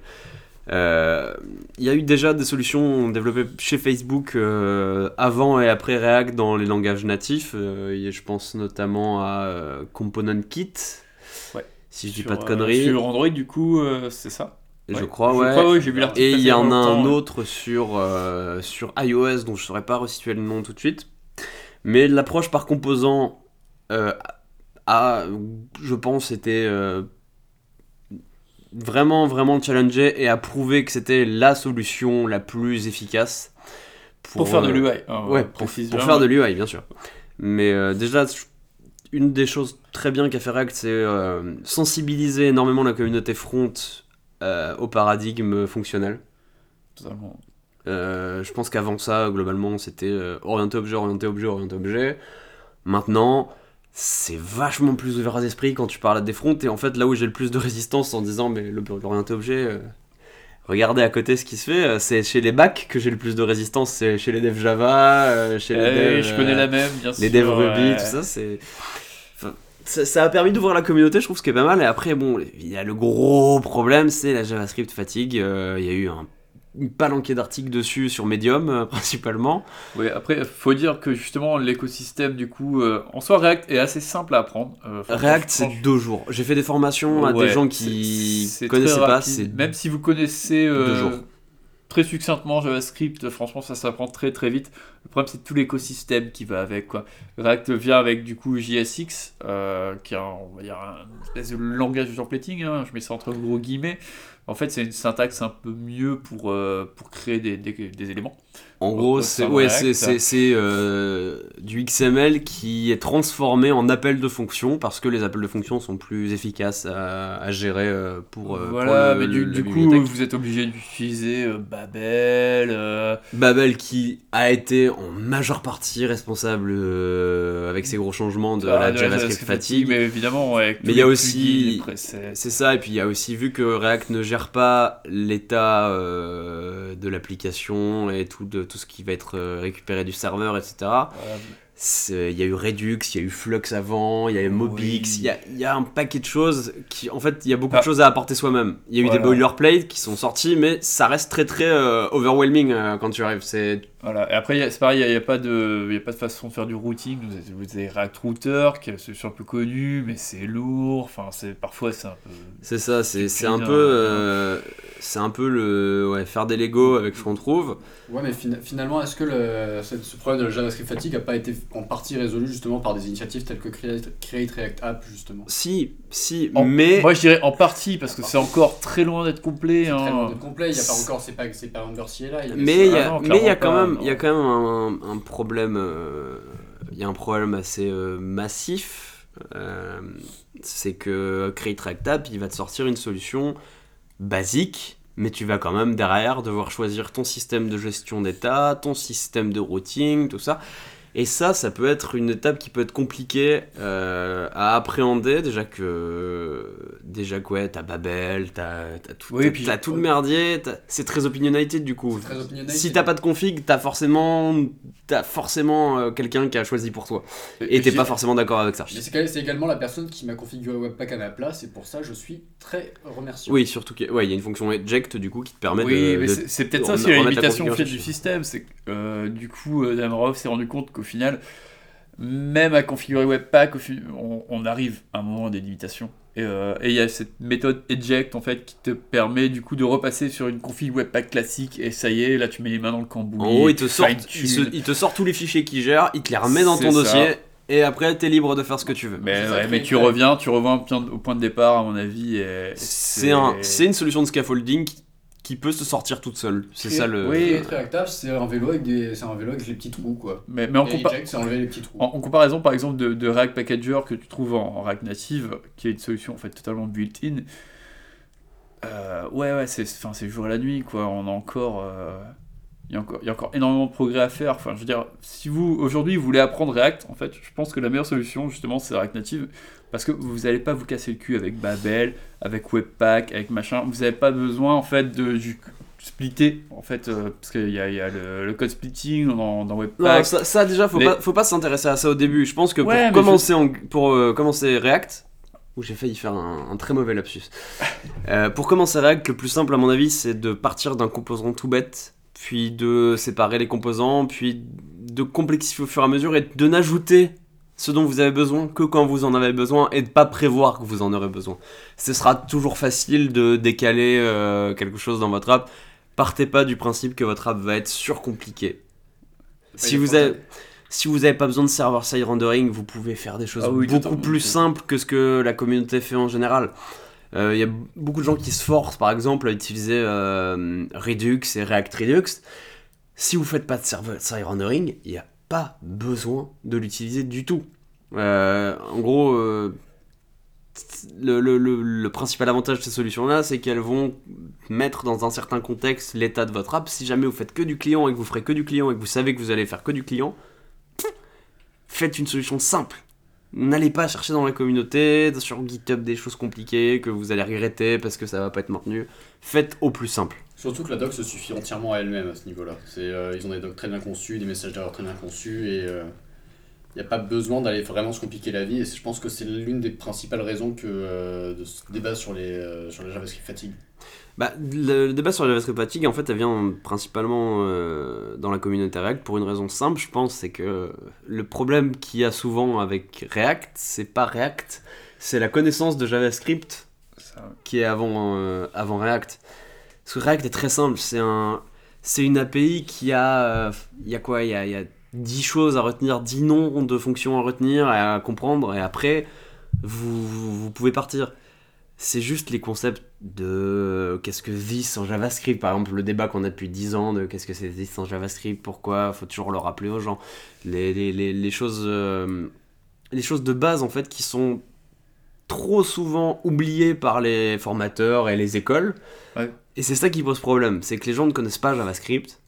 Euh, Il y a eu déjà des solutions développées chez Facebook euh, avant et après React dans les langages natifs. Euh, et je pense notamment à euh, Component Kit, Ouais. Si je dis pas de euh, conneries. sur Android, du coup, euh, c'est ça. je Ouais. crois, Je ouais. crois, ouais, j'ai vu l'article Et il y en a un ouais. autre sur, euh, sur iOS dont je ne saurais pas resituer le nom tout de suite. Mais l'approche par composant a, je pense, été euh, vraiment, vraiment challengé et a prouvé que c'était la solution la plus efficace Pour, faire de l'UI. hein, Ouais, pour, faire de l'UI, bien sûr. Mais euh, déjà, je- une des choses très bien qu'a fait React, c'est euh, sensibiliser énormément la communauté front euh, au paradigme fonctionnel. Totalement. Euh, je pense qu'avant ça, globalement, c'était orienté objet, orienté objet, orienté objet. Maintenant, c'est vachement plus ouvert d'esprit quand tu parles à des fronts. Et en fait, là où j'ai le plus de résistance en disant, mais l'orienté objet, regardez à côté ce qui se fait, euh, c'est chez les bacs que j'ai le plus de résistance. C'est chez les devs Java, euh, chez les Eh, devs. je connais euh, la même, bien sûr. les devs Ruby, ouais. tout ça, c'est. Enfin, ça, ça a permis d'ouvrir la communauté, je trouve, ce qui est pas mal. Et après, bon, il y a le gros problème, c'est la JavaScript fatigue. Euh, Il y a eu un une palanquée d'articles dessus sur Medium, euh, *laughs* principalement. Oui, après, faut dire que justement, l'écosystème, du coup, euh, en soi, React est assez simple à apprendre. Euh, React, c'est deux jours. J'ai fait des formations à des gens qui c'est connaissaient pas. Même si vous connaissez deux jours. très succinctement JavaScript, franchement, ça s'apprend très très vite. Le problème, c'est tout l'écosystème qui va avec. Quoi. React vient avec du coup JSX, qui est un, on va dire, un espèce de langage de templating, hein, je mets ça entre gros guillemets, En fait, c'est une syntaxe un peu mieux pour, euh, pour créer des, des, des éléments. En gros, c'est ouais, euh, du XML qui est transformé en appel de fonction parce que les appels de fonction sont plus efficaces à, à gérer euh, pour, euh, pour voilà, le- mais du, le- du la coup, vous êtes obligé d'utiliser euh, Babel. Babel qui a été en majeure partie responsable avec ses gros changements de ah, la de JavaScript fatigue. Mais évidemment, ouais, Mais il y a aussi-. C'est ça, et puis il y a aussi vu que React ne gère pas l'état euh, de l'application et tout, de, tout ce qui va être euh, récupéré du serveur, etc. Il y a eu Redux, il y a eu Flux avant, il y a eu Mobix, Oui. il y, a, il y a un paquet de choses qui, en fait, il y a beaucoup Ah. de choses à apporter soi-même. Il y a eu des boilerplates qui sont sortis, mais ça reste très très euh, overwhelming euh, quand tu arrives. C'est Voilà. Et après, y c'est pareil, il n'y a, pas de il y a pas de façon de faire du routing. Vous avez, vous avez React Router, qui est une solution un peu connue, mais c'est lourd. Enfin, c'est parfois, c'est un peu. c'est ça, c'est c'est un Puis, peu, euh, c'est un peu le ouais, faire des Lego avec ce qu'on trouve. Ouais, mais fina- finalement, est-ce que le- ce, ce problème de la JavaScript fatigue n'a pas été en partie résolu justement par des initiatives telles que Create, Create React App justement? Si, si, En- mais Moi, je dirais en partie, parce que c'est encore très loin d'être complet. C'est très hein. loin d'être complet, il n'y a pas encore, c'est pas, c'est pas là. il y a des- Mais il y Ah a, non, mais il y a quand pas, même, il y a quand même un, un problème, euh, il y a un problème assez euh, massif, euh, c'est que Create il va te sortir une solution basique, mais tu vas quand même derrière devoir choisir ton système de gestion d'état, ton système de routing, tout ça. Et ça, ça peut être une étape qui peut être compliquée euh, à appréhender. Déjà que, déjà que ouais, t'as Babel, t'as t'as tout, Oui, puis- tout le merdier. C'est très opinionated du coup. Opinionated. Si t'as pas de config, t'as forcément, t'as forcément euh, quelqu'un qui a choisi pour toi. Et t'es pas forcément d'accord avec ça. Mais c'est également la personne qui m'a configuré Webpack à ma place et pour ça je suis très remerciant. Oui, surtout qu'il ouais, il y a une fonction eject du coup qui te permet oui, de. mais de- c'est- peut-être ça aussi la limitation en fait, du système. C'est que euh, du coup, euh, Damarov s'est rendu compte qu'au final, même à configurer Webpack, au on, on arrive à un moment des limitations. Et euh, et il y a cette méthode eject en fait qui te permet du coup de repasser sur une config Webpack classique et ça y est, là tu mets les mains dans le cambouis. En gros, il te, sort, fine-tune. il, se- il te sort tous les fichiers qu'il gère, il te les remet dans ton ça. dossier, et après t'es libre de faire ce que tu veux. Mais, ouais, mais tu reviens, tu reviens au point de- départ à mon avis. C'est un, c'est une solution de scaffolding qui, qui peut se sortir toute seule. C'est ça le. Oui. React App c'est un vélo avec des, c'est un vélo avec les petits trous quoi. Mais, mais en, Et compa- Eject c'est enlever les petits trous. en, en comparaison par exemple de, de React Packager que tu trouves en, en React Native, qui est une solution en fait totalement built-in, euh, ouais ouais c'est enfin c'est le jour et la nuit quoi. On a encore euh, il y a encore il y a encore énormément de progrès à faire. Enfin je veux dire si vous aujourd'hui vous voulez apprendre React en fait je pense que la meilleure solution justement c'est React Native parce que vous n'allez pas vous casser le cul avec Babel, avec Webpack, avec machin. Vous n'avez pas besoin en fait de du splitter en fait euh, parce qu'il y a, il y a le, le code splitting dans, Webpack. ça, ça, déjà, faut Les- pas, faut pas s'intéresser à ça au début. Je pense que pour, Ouais, mais commencer, en- pour euh, commencer React, où j'ai failli faire un, un très mauvais lapsus. *laughs* Euh, pour commencer React, le plus simple à mon avis, c'est de partir d'un composant tout bête, puis de séparer les composants, puis de complexifier au fur et à mesure et de n'ajouter ce dont vous avez besoin que quand vous en avez besoin et de pas prévoir que vous en aurez besoin. Ce sera toujours facile de décaler euh, quelque chose dans votre app. Partez pas du principe que votre app va être surcompliquée. Si vous avez, si vous n'avez pas besoin de server-side rendering, vous pouvez faire des choses Ah oui, beaucoup plus simples que ce que la communauté fait en général. Euh, Il y a beaucoup de gens qui se forcent, par exemple, à utiliser euh, Redux et React Redux. Si vous faites pas de server-side rendering, il n'y a pas besoin de l'utiliser du tout. Euh, en gros, le- le principal avantage de ces solutions-là, c'est qu'elles vont mettre dans un certain contexte l'état de votre app. Si jamais vous faites que du client et que vous ferez que du client et que vous savez que vous allez faire que du client, faites une solution simple. N'allez pas chercher dans la communauté, sur GitHub des choses compliquées que vous allez regretter parce que ça va pas être maintenu. Faites au plus simple. Surtout que la doc se suffit entièrement à elle-même à ce niveau-là. Euh, ils ont des docs très bien conçus, des messages d'erreur très bien conçus et il n'y a pas besoin d'aller vraiment se compliquer la vie. Et je pense que c'est l'une des principales raisons que, euh, de ce débat sur les, euh, sur les JavaScript fatigue. Bah, le, le débat sur la JavaScript fatigue, en fait, elle vient principalement euh, dans la communauté React pour une raison simple, je pense, c'est que le problème qu'il y a souvent avec React, c'est pas React, c'est la connaissance de JavaScript Ça, qui est avant, euh, avant React. Parce que React est très simple, c'est un, c'est une API qui a, euh, il y a quoi, il y a, y a 10 choses à retenir, 10 noms de fonctions à retenir et à comprendre, et après, vous, vous, vous pouvez partir. C'est juste les concepts de qu'est-ce que this en JavaScript, par exemple le débat qu'on a depuis 10 ans de qu'est-ce que c'est this en JavaScript, pourquoi, faut toujours le rappeler aux gens. Les, les, les, les choses, euh, les choses de base en fait qui sont trop souvent oubliées par les formateurs et les écoles. Ouais. Et c'est ça qui pose problème, c'est que les gens ne connaissent pas JavaScript,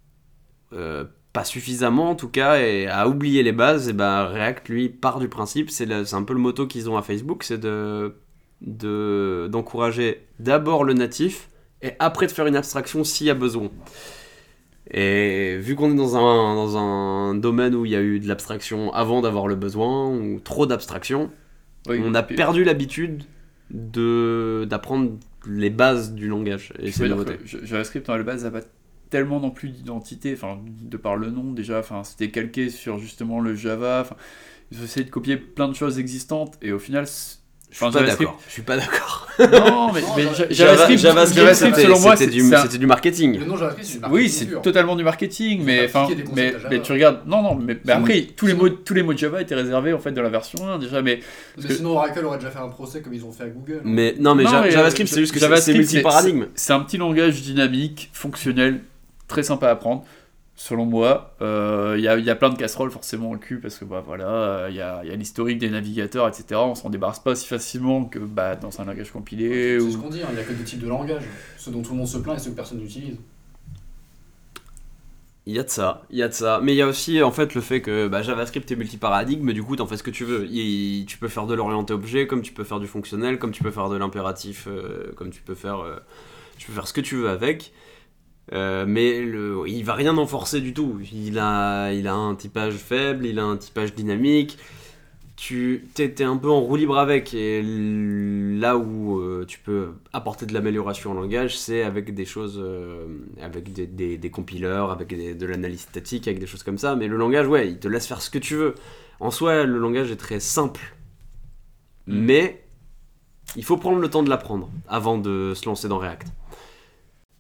euh, pas suffisamment en tout cas, et à oublier les bases, et ben React lui part du principe, c'est un peu le motto qu'ils ont à Facebook, c'est de de- d'encourager d'abord le natif et après de faire une abstraction s'il y a besoin. Et vu qu'on est dans un, dans un domaine où il y a eu de l'abstraction avant d'avoir le besoin, ou trop d'abstraction, Oui, on a puis- perdu l'habitude de d'apprendre les bases du langage. Et c'est JavaScript, à la base, n'a pas tellement non plus d'identité, enfin, de par le nom déjà, enfin, c'était calqué sur justement le Java, enfin, ils ont essayé de copier plein de choses existantes, et au final, Je suis pas JavaScript- d'accord. Je suis pas d'accord. non, mais, mais Java- Ja- Java- JavaScript, selon moi, c'était c'est du, marketing. Le nom JavaScript, c'est du Oui, c'est totalement du marketing, mais enfin, mais, tu regardes, non, non, mais, après, tous les mots, tous les mots de Java étaient réservés en fait dans la version 1 déjà, mais Mais que- sinon, Oracle aurait déjà fait un procès comme ils ont fait à Google. Mais non, mais, Non, Ja- JavaScript, c'est juste que c'est- multi-paradigme. c'est un petit langage dynamique, fonctionnel, très sympa à apprendre. Selon moi, Euh, il y, a, il y a plein de casseroles forcément au cul parce que bah voilà, euh, il y a, il y a l'historique des navigateurs, etc. On s'en débarrasse pas si facilement que bah, dans un langage compilé. C'est Ou... ce qu'on dit, hein, il n'y a que deux types de langage. Ceux dont tout le monde se plaint et ceux que personne n'utilise. Il y a de ça, il y a de ça. Mais il y a aussi en fait le fait que bah, JavaScript est multiparadigme, du coup t'en fais ce que tu veux. Il- tu peux faire de l'orienté objet, comme tu peux faire du fonctionnel, comme tu peux faire de l'impératif, euh, comme tu peux faire, euh, tu peux faire ce que tu veux avec. Euh, mais le, il va rien en forcer du tout. Il a, il a un typage faible, il a un typage dynamique. Tu t'es, un peu en roue libre avec. Et là où euh, tu peux apporter de l'amélioration au langage, c'est avec des choses, euh, avec des, des, des compilers, avec des- de l'analyse statique, avec des choses comme ça. Mais le langage, ouais, il te laisse faire ce que tu veux. En soi, le langage est très simple. Mm. Mais il faut prendre le temps de l'apprendre avant de se lancer dans React.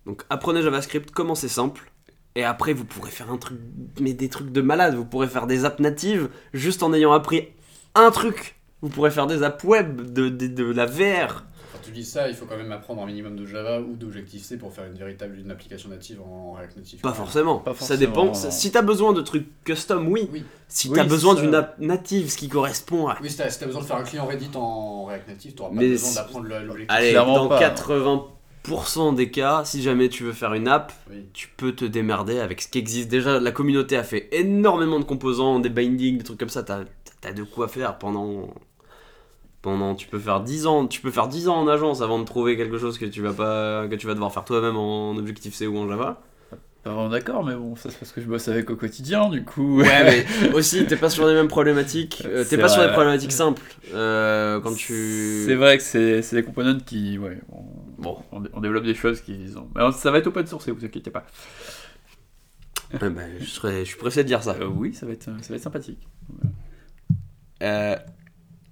Donc apprenez JavaScript, commencez simple. Et après, vous pourrez faire un truc, mais des trucs de malade. Vous pourrez faire des apps natives juste en ayant appris un truc. Vous pourrez faire des apps web, de, de, de la VR. Quand tu dis ça, il faut quand même apprendre un minimum de Java ou d'Objective-C pour faire une véritable une application native en React Native. Pas forcément. Pas Ça dépend. Si t'as besoin de trucs custom, oui. Oui, Si Oui, t'as c'est besoin d'une app native, ce qui correspond à. oui si t'as si besoin de faire un client Reddit en React Native, t'auras pas Mais besoin d'apprendre l'objectif. Allez, dans pas. 80% des cas, si jamais tu veux faire une app, Oui. tu peux te démerder avec ce qui existe. Déjà, la communauté a fait énormément de composants, des bindings, des trucs comme ça. T'as as de quoi faire pendant. Pendant, tu peux faire 10 ans, tu peux faire 10 ans en agence avant de trouver quelque chose que tu vas pas, que tu vas devoir faire toi-même en Objective C ou en Java. Pas vraiment d'accord, mais bon, ça c'est parce que je bosse avec au quotidien, du coup. Ouais, *laughs* mais aussi, t'es pas sur les mêmes problématiques. euh, t'es pas sur les problématiques simples. Euh, quand tu. C'est vrai que c'est c'est des components qui. Ouais, on, Bon. on, on développe des choses qui. Ont... Mais ça va être open source, vous inquiétez pas. Ouais, bah, je, serais, je suis pressé de dire ça. Euh, oui, ça va, être, ça va être sympathique. Euh,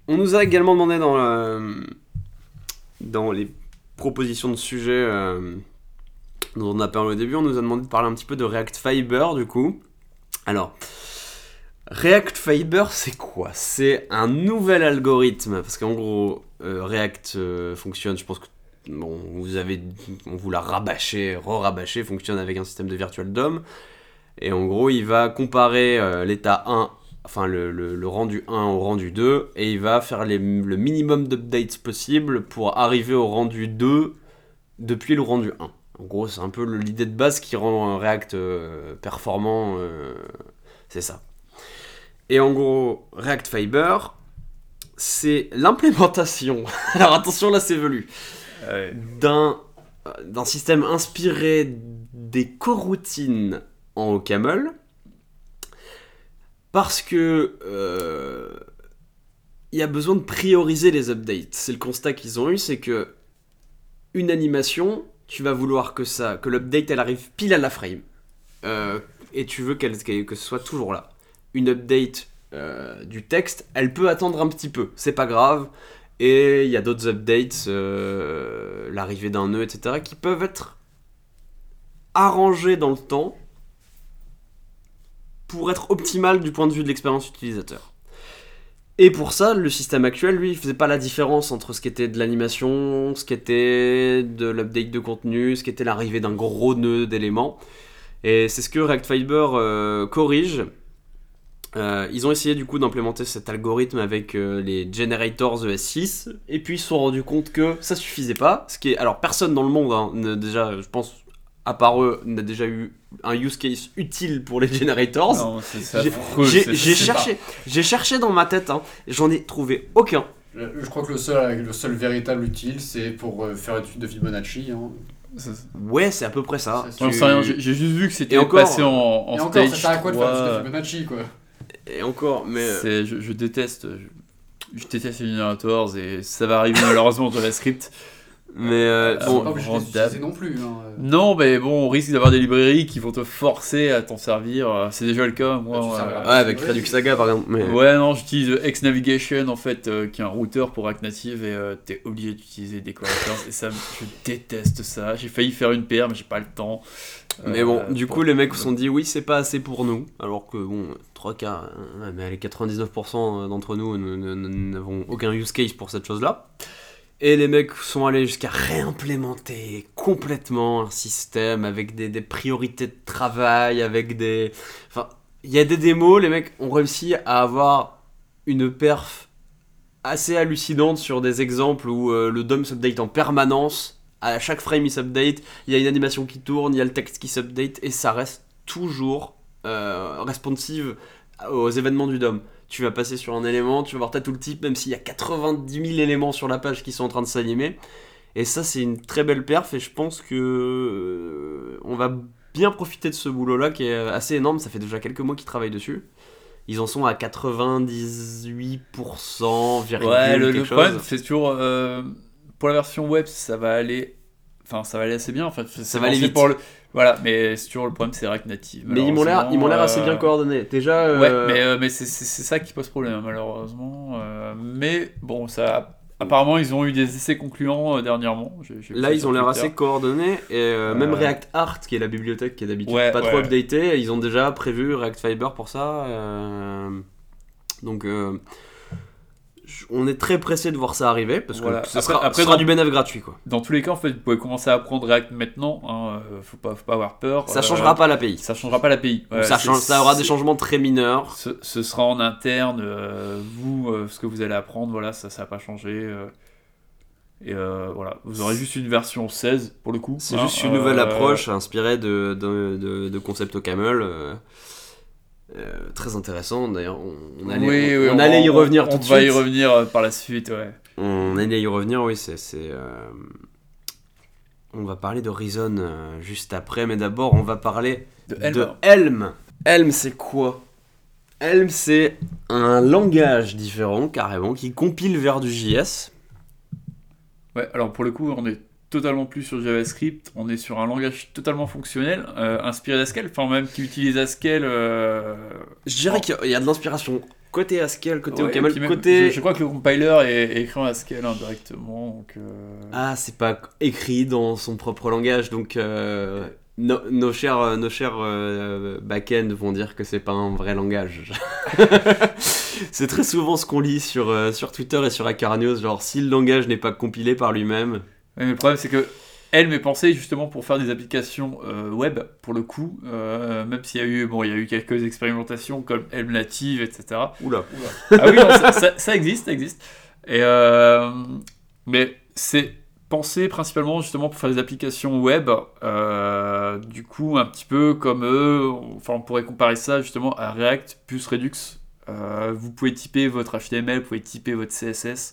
on nous a également demandé dans, le- dans les propositions de sujets euh, dont on a parlé au début, on nous a demandé de parler un petit peu de React Fiber du coup. Alors, React Fiber, c'est quoi? C'est un nouvel algorithme, parce qu'en gros, euh, React euh, fonctionne, je pense que bon, vous avez, on vous l'a rabâché, re-rabâché, fonctionne avec un système de virtual DOM. Et en gros, il va comparer euh, l'état 1 enfin le, le, rendu 1 au rendu 2, et il va faire les- le minimum d'updates possible pour arriver au rendu 2 depuis le rendu 1. En gros, c'est un peu l'idée de base qui rend un React euh, performant, euh, c'est ça. Et en gros, React Fiber, c'est l'implémentation, *laughs* alors attention là c'est velu, D'un système inspiré des coroutines en OCaml parce que euh, il y a besoin de prioriser les updates. C'est le constat qu'ils ont eu, c'est que une animation, tu vas vouloir que ça, que l'update elle arrive pile à la frame, Euh, et tu veux qu'elle qu'elle- que ce soit toujours là. Une update euh, du texte, elle peut attendre un petit peu, c'est pas grave. Et il y a d'autres updates, euh, l'arrivée d'un nœud, etc., qui peuvent être arrangés dans le temps pour être optimal du point de vue de l'expérience utilisateur. Et pour ça, le système actuel, lui, il faisait pas la différence entre ce qui était de l'animation, ce qui était de l'update de contenu, ce qui était l'arrivée d'un gros nœud d'éléments. Et c'est ce que React Fiber euh, corrige. Euh, ils ont essayé du coup d'implémenter cet algorithme avec euh, les generators ES6 et puis ils se sont rendus compte que ça suffisait pas. Ce qui est alors personne dans le monde hein, ne- déjà je pense à part eux n'a déjà eu un use case utile pour les generators. Non, c'est c'est J'ai- cherché, j'ai cherché dans ma tête, hein, j'en ai trouvé aucun. Je crois que le seul, le seul véritable utile, c'est pour euh, faire une suite de Fibonacci. Hein. Ouais, c'est à peu près ça. Tu- sais rien, j'ai juste vu que c'était passé en, en Et encore, ça sert à quoi de faire une suite de 3. Fibonacci quoi? Et encore, mais euh, C'est- je, je déteste, je, je déteste les generators et ça va arriver malheureusement en JavaScript. mais euh, Ah, bon, pas utiliser non plus. Hein. Non, mais bon, on risque d'avoir des librairies qui vont te forcer à t'en servir. C'est déjà le cas, moi. Bah, euh, serviras ouais, avec Redux Saga par exemple. Mais Ouais, non, j'utilise Xnavigation en fait, euh, qui est un routeur pour React Native et euh, t'es obligé d'utiliser des connecteurs et ça, je déteste ça. J'ai failli faire une paire, mais j'ai pas le temps. Mais Euh, bon, du pour- coup, les mecs se sont dit oui, c'est pas assez pour nous. Alors que bon, 3 quarts, euh, mais allez, 99% d'entre nous n'avons aucun use case pour cette chose-là. Et les mecs sont allés jusqu'à réimplémenter complètement un système avec des, des priorités de travail, avec des. Enfin, il y a des démos, les mecs ont réussi à avoir une perf assez hallucinante sur des exemples où euh, le DOM s'update en permanence. À chaque frame il s'update, il y a une animation qui tourne, il y a le texte qui s'update et ça reste toujours euh, responsive aux événements du DOM. Tu vas passer sur un élément, tu vas voir ta tooltip, même s'il y a 90 000 éléments sur la page qui sont en train de s'animer. Et ça, c'est une très belle perf et je pense que euh, on va bien profiter de ce boulot-là qui est assez énorme. Ça fait déjà quelques mois qu'ils travaillent dessus. Ils en sont à 98%, virgule Ouais, le, le problème, c'est toujours. euh, pour la version web, ça va aller. Enfin, ça va aller assez bien. En fait, Ça va aller vite. Pour le, voilà, mais c'est toujours le problème, c'est React Native. Mais ils m'ont l'air, ils m'ont l'air assez bien euh, coordonnés. Déjà, euh, Ouais, mais, euh, mais c'est ça qui pose problème, malheureusement. mais bon, ça. Apparemment, ils ont eu des essais concluants dernièrement. Là, ça ils ont l'air assez coordonnés et euh, même React Art, qui est la bibliothèque qui est d'habitude Ouais, pas ouais, trop updatée, ils ont déjà prévu React Fiber pour ça. euh, Donc, on est très pressé de voir ça arriver parce Voilà. que ce Après- sera, après, ce sera dans- du bénéf gratuit quoi. Dans tous les cas, en fait, vous pouvez commencer à apprendre React maintenant. Hein, euh, faut, pas, faut pas avoir peur. Ça euh, changera pas l'API. Ça changera pas l'API. Ça, change- ça aura des changements très mineurs. Ce, ce sera en interne. euh, vous, euh, ce que vous allez apprendre, voilà, ça, ça va pas changer. euh, et euh, voilà, vous aurez juste une version 16 pour le coup. C'est hein, juste une nouvelle euh, approche inspirée de, de, de, de concept au camel. euh, euh, très intéressant d'ailleurs. On, on allait, oui, on, oui, on allait y revenir on tout de va suite. y revenir euh, par la suite, ouais. On allait y revenir, oui, c'est. euh, On va parler de Reason euh, juste après, mais d'abord on va parler De. Helm. Helm, c'est quoi? Helm, c'est un langage différent, carrément, qui compile vers du JS. Ouais, alors pour le coup, on est totalement plus sur JavaScript, on est sur un langage totalement fonctionnel, euh, inspiré d'Haskell, enfin même qui utilise Haskell. euh, Je dirais qu'il y a- de l'inspiration côté Haskell, côté ouais, OCaml, même- côté. Je, je crois que le compiler est, écrit en Haskell indirectement, donc. euh, Ah, c'est pas écrit dans son propre langage, donc euh, no- nos chers, nos chers euh, back-end vont dire que c'est pas un vrai langage. *laughs* c'est très souvent ce qu'on lit sur, euh, sur Twitter et sur Hacker News, genre si le langage n'est pas compilé par lui-même. Mais le problème, c'est que Helm est pensé justement pour faire des applications euh, web, pour le coup, euh, même s'il y a eu, bon, il y a eu quelques expérimentations comme Helm Native, etc. Oula. Ah oui, non, ça, ça- ça existe, ça existe. Et euh, mais c'est pensé principalement justement pour faire des applications web. du coup, un petit peu comme eux. Enfin, on pourrait comparer ça justement à React plus Redux. Vous pouvez typer votre HTML, vous pouvez typer votre CSS.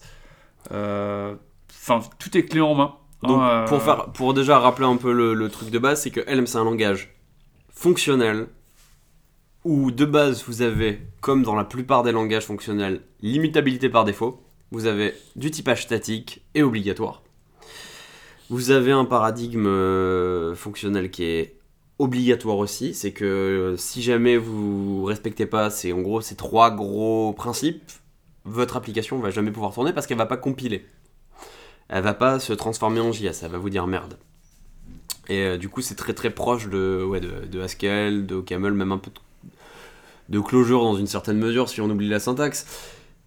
Enfin, tout est clé en main. Donc, hein, pour, euh, faire, pour déjà rappeler un peu le, le truc de base, c'est que Helm c'est un langage fonctionnel où de base vous avez, comme dans la plupart des langages fonctionnels, l'immutabilité par défaut. Vous avez du typage statique et obligatoire. Vous avez un paradigme euh, fonctionnel qui est obligatoire aussi, c'est que euh, si jamais vous respectez pas, c'est en gros ces trois gros principes, votre application va jamais pouvoir tourner parce qu'elle va pas compiler elle va pas se transformer en JS, elle va vous dire merde. Et euh, du coup, c'est très très proche de, ouais, de, Haskell, de Camel, même un peu de, de Clojure dans une certaine mesure si on oublie la syntaxe.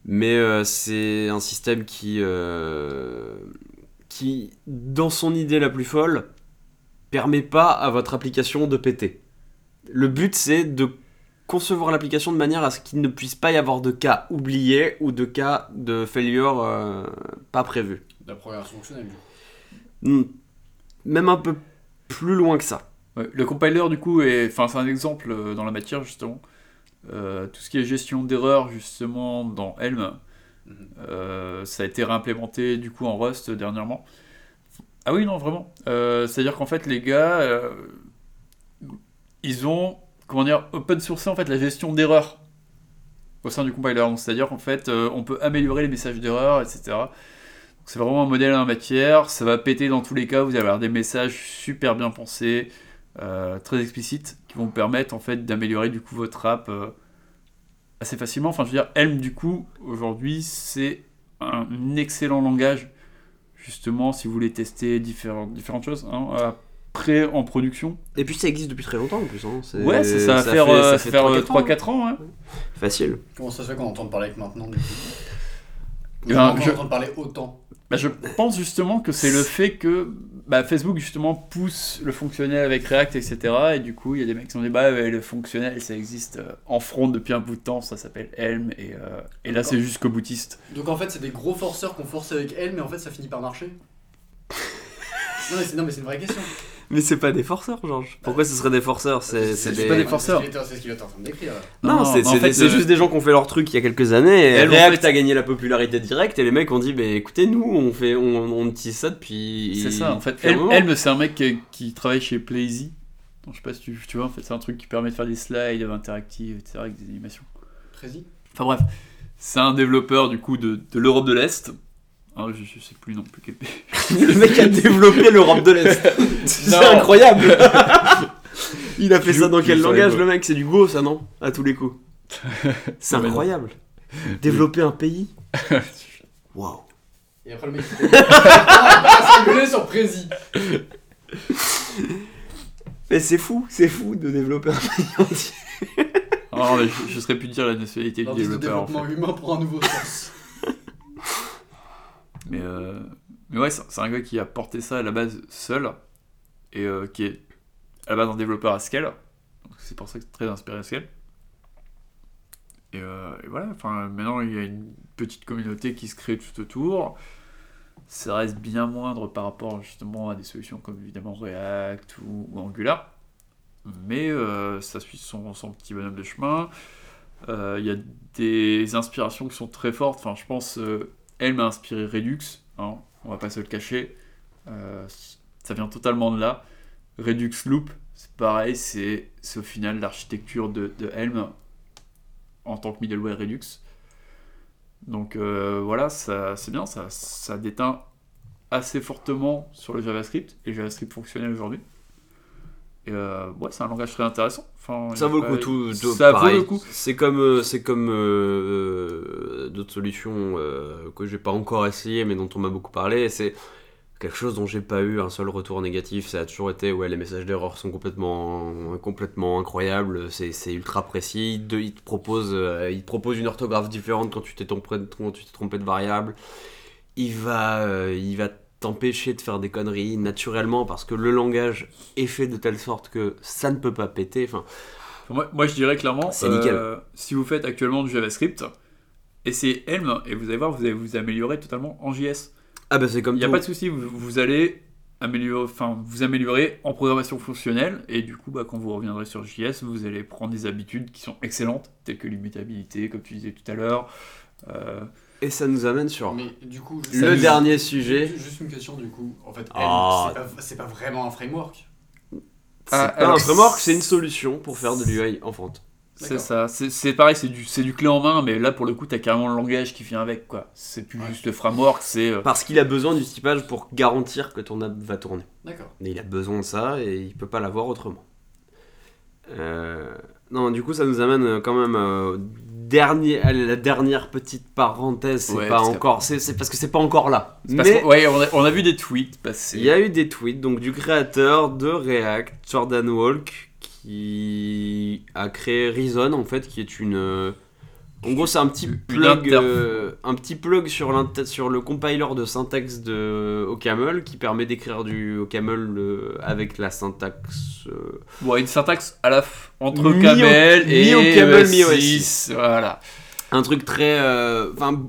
Mais euh, c'est un système qui, euh, qui, dans son idée la plus folle, permet pas à votre application de péter. Le but, c'est de concevoir l'application de manière à ce qu'il ne puisse pas y avoir de cas oubliés ou de cas de failure pas prévus. La programmation fonctionnelle. du coup. Hmm. Même un peu plus loin que ça. Ouais, le compiler, du coup, est, enfin, c'est un exemple euh, dans la matière, justement. Euh, tout ce qui est gestion d'erreurs, justement, dans Helm, Mhm. euh, ça a été réimplémenté, du coup, en Rust dernièrement. Ah oui, non, vraiment. Euh, C'est-à-dire qu'en fait, les gars, euh, ils ont, comment dire, open sourcé, en fait, la gestion d'erreurs au sein du compiler. C'est-à-dire qu'en fait, euh, on peut améliorer les messages d'erreurs, etc. C'est vraiment un modèle en matière, ça va péter dans tous les cas, vous allez avoir des messages super bien pensés, euh, très explicites, qui vont vous permettre en fait d'améliorer du coup votre app euh, assez facilement. Enfin je veux dire, Helm du coup, aujourd'hui c'est un excellent langage, justement si vous voulez tester différentes, différentes choses. hein, après en production. Et puis ça existe depuis très longtemps en plus. hein. C'est- Ouais, ça, ça va ça faire, fait- euh, ça ça fait faire 3-4 3-4 ans. hein. Facile. Comment ça se fait qu'on entend parler que maintenant, du coup? On ben, entend je- entendre parler autant. Bah, je pense justement que c'est le fait que bah, Facebook justement pousse le fonctionnel avec React, etc. Et du coup, il y a des mecs qui sont dit bah le fonctionnel ça existe euh, en front depuis un bout de temps, ça s'appelle Helm, et, euh, et là c'est jusqu'au boutiste. Donc en fait, c'est des gros forceurs qu'on force avec elle, mais en fait, ça finit par marcher. *laughs* non, mais c'est une vraie question. Mais c'est pas des forceurs, Georges. Pourquoi ce serait des forceurs C'est des. pas des forceurs. C'est ce qu'il était en train de décrire. Non, c'est en fait, juste des gens qui ont fait leur truc il y a quelques années. Et React a gagné la popularité directe et les mecs ont dit bah écoutez nous on fait on, on utilise ça depuis. C'est ça, en fait. Helm, c'est un mec qui, qui travaille chez Playsy. Donc, je sais pas si tu, tu vois, en fait, c'est un truc qui permet de faire des slides interactifs, etc., avec des animations. Enfin bref, c'est un développeur du coup de, de l'Europe de l'Est. Hein, je, je sais plus non plus quel pays. *laughs* le mec a développé l'Europe de l'Est. C'est incroyable. *laughs* Il a fait ça dans quel langage le mec? C'est du Go ça non? À tous les coups. *laughs* C'est incroyable. Développer un pays? Waouh. Et après, le mec. il Ah, s'engueuler sur Prési. Mais c'est fou, c'est fou de développer un pays entier. Ah, mais je, je serais plus dire la nationalité du développeur. en développement fait. humain pour un nouveau sens. Mais, euh, mais ouais, c'est un gars qui a porté ça à la base seul et euh, qui est à la base un développeur à scale. C'est pour ça que c'est très inspiré à scale. Et, euh, et voilà, enfin maintenant il y a une petite communauté qui se crée tout autour. Ça reste bien moindre par rapport justement à des solutions comme évidemment React ou, Angular. Mais ça suit son, son petit bonhomme de chemin. Il y a des inspirations qui sont très fortes. Enfin, je pense, elle m'a inspiré Redux. hein, on va pas se le cacher. Euh, ça vient totalement de là. Redux Loop, c'est pareil, c'est au final l'architecture de, Helm en tant que middleware Redux. Donc euh, voilà, c'est bien, ça, ça déteint assez fortement sur le JavaScript et JavaScript fonctionnel aujourd'hui. Et euh, ouais, c'est un langage très intéressant. Enfin, Ça vaut le coup tout, tout- ça pareil. vaut le coup. C'est comme euh, c'est comme euh, d'autres solutions euh, que j'ai pas encore essayé mais dont on m'a beaucoup parlé. C'est quelque chose dont j'ai pas eu un seul retour négatif. Ça a toujours été ouais les messages d'erreur sont complètement complètement incroyables. C'est c'est ultra précis. Il te, il te propose euh, il te propose une orthographe différente quand tu t'es trompé quand tu t'es trompé de variable. Il va il va t'empêcher de faire des conneries naturellement parce que le langage est fait de telle sorte que ça ne peut pas péter. Enfin, Moi, moi, je dirais clairement, euh, si vous faites actuellement du JavaScript, essayez Helm et vous allez voir, vous allez vous améliorer totalement en JS. ah bah c'est comme Il n'y a pas de souci, vous, vous allez améliorer, enfin, vous améliorer en programmation fonctionnelle et du coup, bah, quand vous reviendrez sur JS, vous allez prendre des habitudes qui sont excellentes, telles que l'immutabilité, comme tu disais tout à l'heure. Euh, Et ça nous amène sur Mais du coup, le dernier sujet. Juste une question du coup. En fait, Ah. c'est pas- vraiment un framework. C'est Ah, pas alors, un framework, c'est une solution pour faire de l'UI en front. c'est ça, c'est pareil, c'est du, clé en main, mais là, pour le coup, t'as carrément le langage qui vient avec, quoi. C'est plus Ouais. juste le framework, c'est... euh, Parce qu'il a besoin du typage pour garantir que ton app va tourner. D'accord. Il a besoin de ça et il peut pas l'avoir autrement. Euh, Non, du coup, ça nous amène euh, quand même euh, dernier, la dernière petite parenthèse. C'est Ouais, pas parce que- encore, c'est c'est parce que c'est pas encore là. Mais que- ouais, on a, on a vu des tweets passer. il y a eu des tweets donc du créateur de React, Jordan Walk, qui a créé Reason en fait, qui est une euh, En gros, c'est un petit plug, euh, un petit plug sur, le compiler de syntaxe de OCaml qui permet d'écrire du OCaml euh, avec la syntaxe. euh, Bon, une syntaxe à la entre Camel et mi ES6, Voilà. un truc très. euh, Enfin,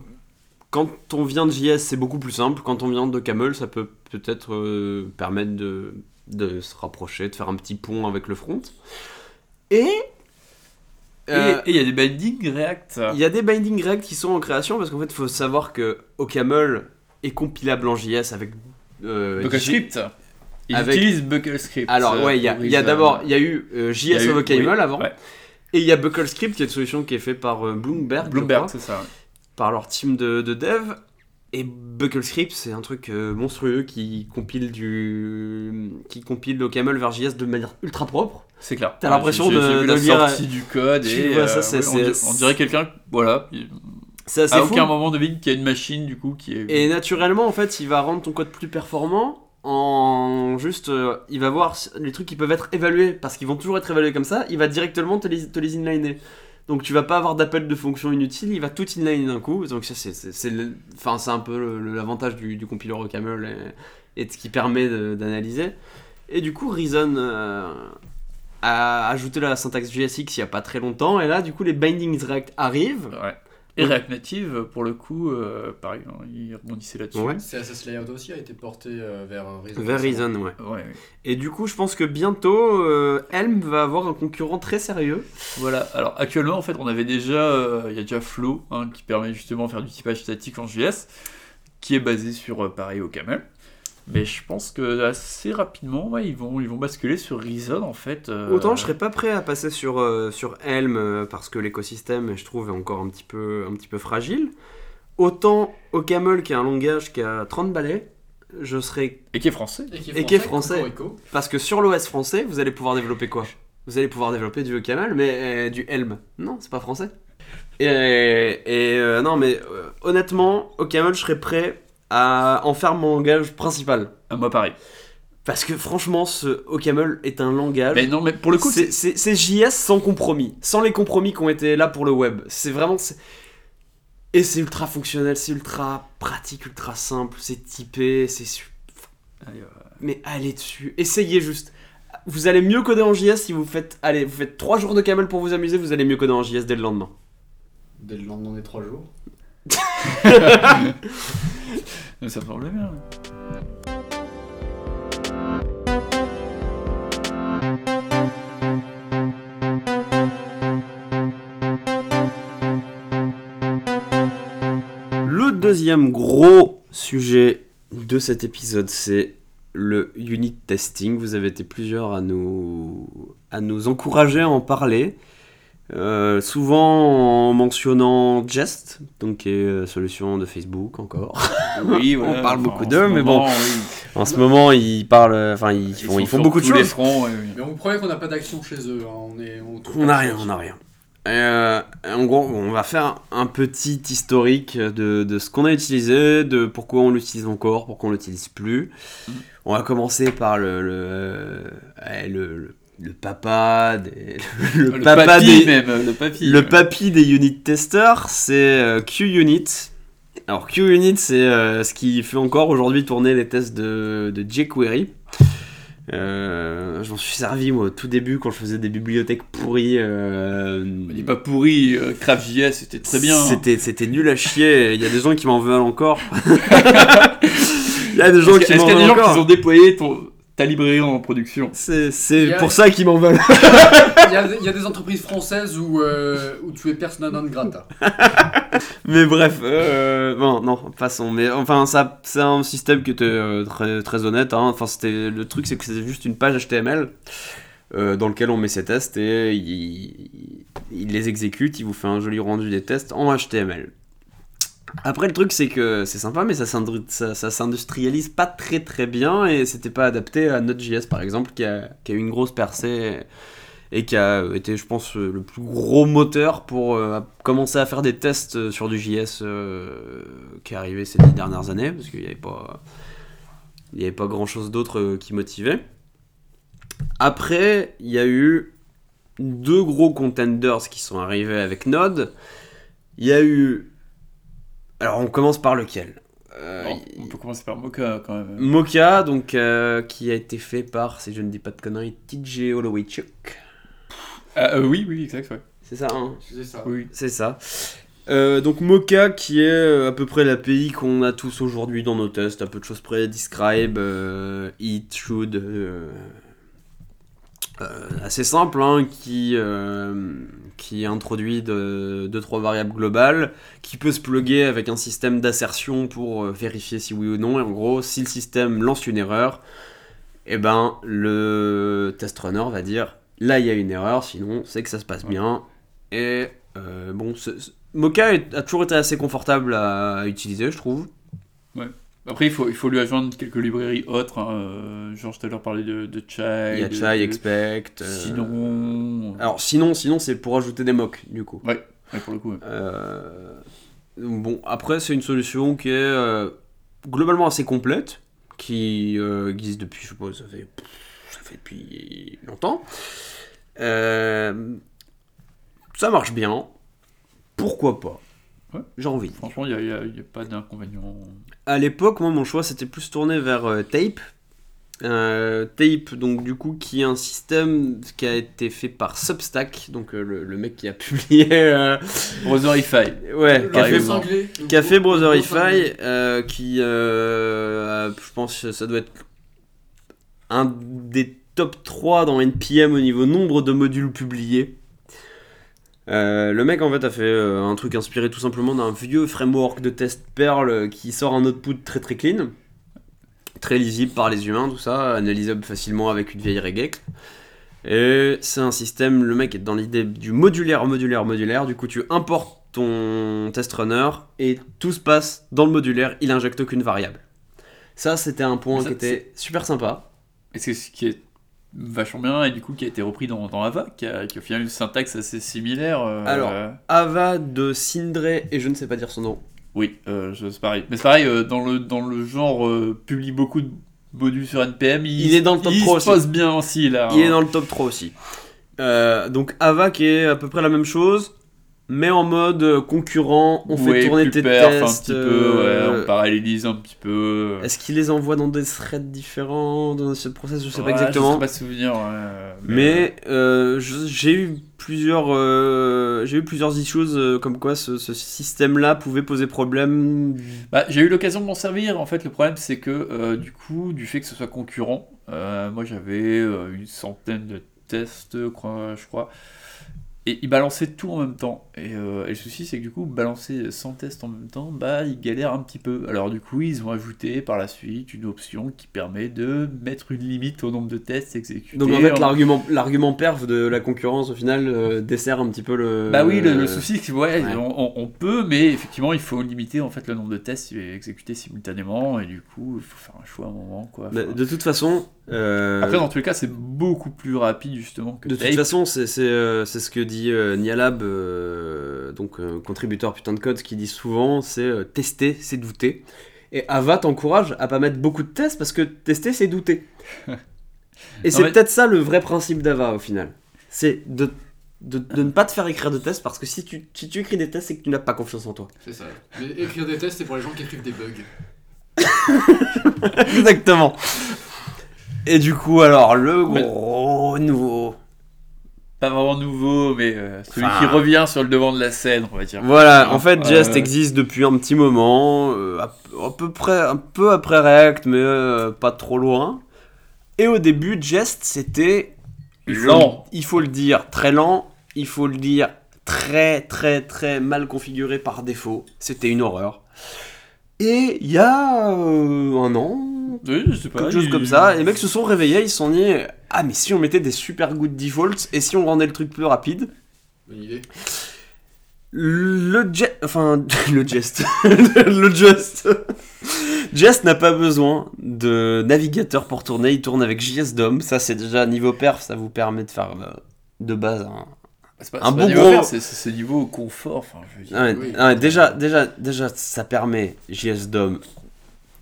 quand on vient de JS, c'est beaucoup plus simple. Quand on vient de Camel, ça peut peut-être permettre de, de se rapprocher, de faire un petit pont avec le front. Et. Et euh, et il y a des bindings React. Il y a des bindings React qui sont en création parce qu'en fait, il faut savoir que OCaml est compilable en JS avec. euh, BuckleScript. Ils avec- utilisent BuckleScript. Alors, euh, ouais, il y a, y Reason. d'abord, il y a eu euh, JS of OCaml oui, avant, ouais. et il y a BuckleScript qui est une solution qui est faite par euh, Bloomberg, Bloomberg, c'est ça. ouais. par leur team de, de dev. Et BuckleScript, c'est un truc euh, monstrueux qui compile du, qui compile OCaml vers JS de manière ultra propre. C'est clair. T'as l'impression de- de lire- sortie du code et vois, ça, euh, ouais, on, dirait quelqu'un, voilà, C'est assez à fou. aucun moment de qu'il y a une machine du coup qui est. Et naturellement, en fait, il va rendre ton code plus performant en juste. euh, il va voir les trucs qui peuvent être évalués parce qu'ils vont toujours être évalués comme ça. Il va directement te les, te les inliner. Donc tu vas pas avoir d'appel de fonction inutile, il va tout inliner d'un coup. Donc ça, c'est, c'est, enfin, un peu l'avantage du, du compiler OCaml et, et de ce qui permet d'analyser. Et du coup, Reason euh, a ajouté la syntaxe JSX il y a pas très longtemps. Et là, du coup, les bindings React arrivent. Ouais. Et React Native, pour le coup, euh, pareil, hein, il rebondissait là-dessus. Ouais. CSS Layout aussi a été porté euh, vers Reason. Vers Reason, ouais. Ouais, ouais. Et du coup, je pense que bientôt, euh, Helm va avoir un concurrent très sérieux. Voilà, alors actuellement en fait on avait déjà, euh, il y a déjà Flow hein, qui permet justement de faire du typage statique en JS, qui est basé sur euh, pareil au Camel. Mais je pense que assez rapidement ouais, ils, vont, ils vont basculer sur Reason en fait. euh, Autant je serais pas prêt à passer sur, euh, sur Helm euh, parce que l'écosystème, je trouve, est encore un petit peu, un petit peu fragile. Autant OCaml, qui est un langage qui a 30 balais, je serais. Et qui est français. Et qui est français. Parce que sur l'OS français, vous allez pouvoir développer quoi? Vous allez pouvoir développer du OCaml, mais euh, du Helm. Non, c'est pas français. Et, et, euh, non, mais euh, honnêtement, OCaml, je serais prêt à en faire mon langage principal. Ah, moi pareil. Parce que franchement, ce OCaml est un langage. Mais non mais pour le coup c'est c'est- c'est JS sans compromis, sans les compromis qui ont été là pour le web. C'est vraiment. c'est- Et c'est ultra fonctionnel, c'est ultra pratique, ultra simple, c'est typé, c'est. su- Allez, euh, Mais allez dessus, essayez juste. Vous allez mieux coder en JS si vous faites. Allez, vous faites 3 jours de camel pour vous amuser, vous allez mieux coder en JS dès le lendemain. Dès le lendemain des 3 jours. *laughs* ça semble bien. Le deuxième gros sujet de cet épisode, c'est le unit testing. Vous avez été plusieurs à nous, à nous encourager à en parler. Euh, souvent en mentionnant Jest, donc qui est euh, solution de Facebook encore. Oui, *laughs* On parle enfin, beaucoup d'eux, mais moment, bon. oui. En ce moment, ils parlent, enfin ils font, ils beaucoup de les choses. fronts, ouais, oui. Mais on promet qu'on n'a pas d'action chez eux. hein. On est, n'a rien, chose. on n'a rien. Euh, en gros, on va faire un petit historique de, de ce qu'on a utilisé, de pourquoi on l'utilise encore, pourquoi on l'utilise plus. Mhm. On va commencer par le, le, euh, ouais, le, le- le papa des, *laughs* le, Le papa papy des, même, le papy. le papy des unit testers, c'est euh, QUnit. Alors QUnit, c'est euh, ce qui fait encore aujourd'hui tourner les tests de, de jQuery. Euh, je m'en suis servi moi au tout début quand je faisais des bibliothèques pourries. euh, pas pourri, euh, CraftJS c'était très bien. C'était, c'était nul à chier. Il y a des gens qui m'en veulent encore. *laughs* Il y a des gens Est-ce qui qu'il m'en y a des veulent gens qui encore. ont déployé ton, ta librairie en production C'est, pour ça qu'ils m'en veulent. *laughs* Il y, a, il y a des entreprises françaises où, euh, où tu es persona non grata. *laughs* Mais bref, euh, bon, non, passons. Mais enfin, ça, c'est un système qui était euh, très, très honnête. hein. Enfin, c'était le truc, c'est que c'était juste une page HTML euh, dans lequel on met ses tests et il, il les exécute. Il vous fait un joli rendu des tests en HTML. Après, le truc, c'est que c'est sympa, mais ça s'industrialise pas très très bien et c'était pas adapté à Node.js par exemple, qui a, eu une grosse percée et qui a été, je pense, euh, le plus gros moteur pour euh, commencer à faire des tests euh, sur du JS qui est arrivé ces dix dernières années, parce qu'il n'y avait pas, il y avait pas grand chose d'autre qui motivait. Après, il y a eu deux gros contenders qui sont arrivés avec Node. Il y a eu. Alors, on commence par lequel Euh, Bon, on peut commencer par Mocha quand même. Mocha, donc, euh, qui a été fait par, si je ne dis pas de conneries, TJ Hollowaychuk. Ah, euh, oui, oui, exact, ouais. C'est ça, hein C'est ça. Oui. C'est ça. Euh, donc Mocha qui est à peu près l'API qu'on a tous aujourd'hui dans nos tests, à peu de choses près, describe, euh, it, should, assez simple, hein, qui, euh, qui introduit de, deux trois variables globales, qui peut se plugger avec un système d'assertion pour euh, vérifier si oui ou non, et en gros, si le système lance une erreur, et ben le test runner va dire là il y a une erreur, sinon c'est que ça se passe bien, et euh, bon, ce- ce- Mocha a toujours été assez confortable à utiliser, je trouve. Après, il faut, il faut lui adjoindre quelques librairies autres. Hein. euh, Genre, tout à l'heure, parlait de, de Chai. Il y a de- Chai, de- Expect. euh, Sinon. Alors sinon, sinon c'est pour ajouter des mocks, du coup. Ouais, pour le coup. ouais. Euh, Bon, après, c'est une solution qui est euh, globalement assez complète, qui euh, existe depuis, je suppose, ça fait, ça fait depuis longtemps. Euh, ça marche bien. Pourquoi pas? Ouais. J'ai envie. Franchement, il n'y a, pas d'inconvénient. À l'époque, moi, mon choix, c'était plus tourné vers euh, Tape. Euh, Tape, donc du coup, qui est un système qui a été fait par Substack, donc euh, le, le mec qui a *laughs* publié, euh, Browserify. ouais, qui a Par fait, exemple. qui a fait euh, qui, euh, je pense, que ça doit être un des top 3 dans NPM au niveau nombre de modules publiés. Euh, le mec en fait a fait euh, un truc inspiré tout simplement d'un vieux framework de test Perl euh, qui sort un output très très clean, très lisible par les humains, tout ça, analysable facilement avec une vieille regex. Et c'est un système, le mec est dans l'idée du modulaire, modulaire, modulaire. Du coup, tu importes ton test runner et tout se passe dans le modulaire, il injecte aucune variable. Ça, c'était un point Ça, qui était super sympa. Et c'est ce qui est vachement bien et du coup qui a été repris dans, dans Ava, qui a, qui a au final une syntaxe assez similaire. euh, Alors. Ava de Sindre, et je ne sais pas dire son nom. oui, euh, c'est pareil. Mais c'est pareil, euh, dans, le, dans le genre, publie beaucoup de modules sur NPM. Il, Il est dans le top il 3 se pose bien aussi là. Il est hein. dans le top 3 aussi. Donc Ava qui est à peu près la même chose, mais en mode euh, concurrent, on fait tourner tes perf, tests. un petit peu, euh, ouais, on parallélise un petit peu. Est-ce qu'il les envoie dans des threads différents dans ce process Je sais pas exactement. Je sais pas souvenir. ouais, Mais euh, j'ai eu plusieurs, euh, j'ai eu plusieurs issues euh, comme quoi ce, ce système-là pouvait poser problème. Bah, j'ai eu l'occasion de m'en servir. En fait, le problème, c'est que euh, du coup, du fait que ce soit concurrent, euh, moi j'avais euh, une centaine de tests, quoi, je crois. Et ils balançaient tout en même temps. Et, euh, et le souci, c'est que du coup, balancer 100 tests en même temps, bah, ils galèrent un petit peu. Alors, du coup, ils ont ajouté par la suite une option qui permet de mettre une limite au nombre de tests exécutés. Donc en fait, En- l'argument, l'argument perf de la concurrence au final euh, dessert un petit peu le. Bah oui, le, le souci, c'est que ouais, ouais. On, peut, mais effectivement, il faut limiter en fait le nombre de tests exécutés simultanément, et du coup, il faut faire un choix à un moment, quoi. Bah, Enfin, de toute façon. Euh, Après, dans tous les cas, c'est beaucoup plus rapide justement que De toute façon, c'est c'est, euh, c'est ce que dit euh, Nialab, euh, donc euh, contributeur putain de code, ce qu'il dit souvent, c'est euh, tester, c'est douter. Et Ava t'encourage à pas mettre beaucoup de tests parce que tester, c'est douter. *laughs* Et c'est mais- peut-être ça le vrai principe d'Ava au final. C'est de, de, de ne pas te faire écrire de tests parce que si tu, si tu écris des tests, c'est que tu n'as pas confiance en toi. C'est ça. Mais écrire des tests, c'est pour les gens qui écrivent des bugs. *laughs* Exactement. Et du coup, alors, le Mais- gros nouveau. Pas vraiment nouveau, mais euh, celui Enfin- qui revient sur le devant de la scène, on va dire. Voilà, en fait, Euh, Jest existe depuis un petit moment, euh, à, à peu près, un peu après React, mais euh, pas trop loin. Et au début, Jest, c'était Lent. Il faut le dire, très lent. Il faut le dire, très, très, très mal configuré par défaut. C'était une horreur. Et il y a euh, un an, Oui, je sais pas. quelque chose comme ça, les mecs se sont réveillés, ils se sont dit Ah, mais si on mettait des super good defaults et si on rendait le truc plus rapide Bonne idée. le Jest, enfin *laughs* le Jest, *laughs* le Just, Jest n'a pas besoin de navigateur pour tourner, il tourne avec JSDOM, ça c'est déjà niveau perf, ça vous permet de faire euh, de base un... Pas, bon niveau gros- c'est- niveau confort, enfin, je veux dire. Ah ouais, Oui. ah ouais, déjà, déjà, déjà ça permet JSDOM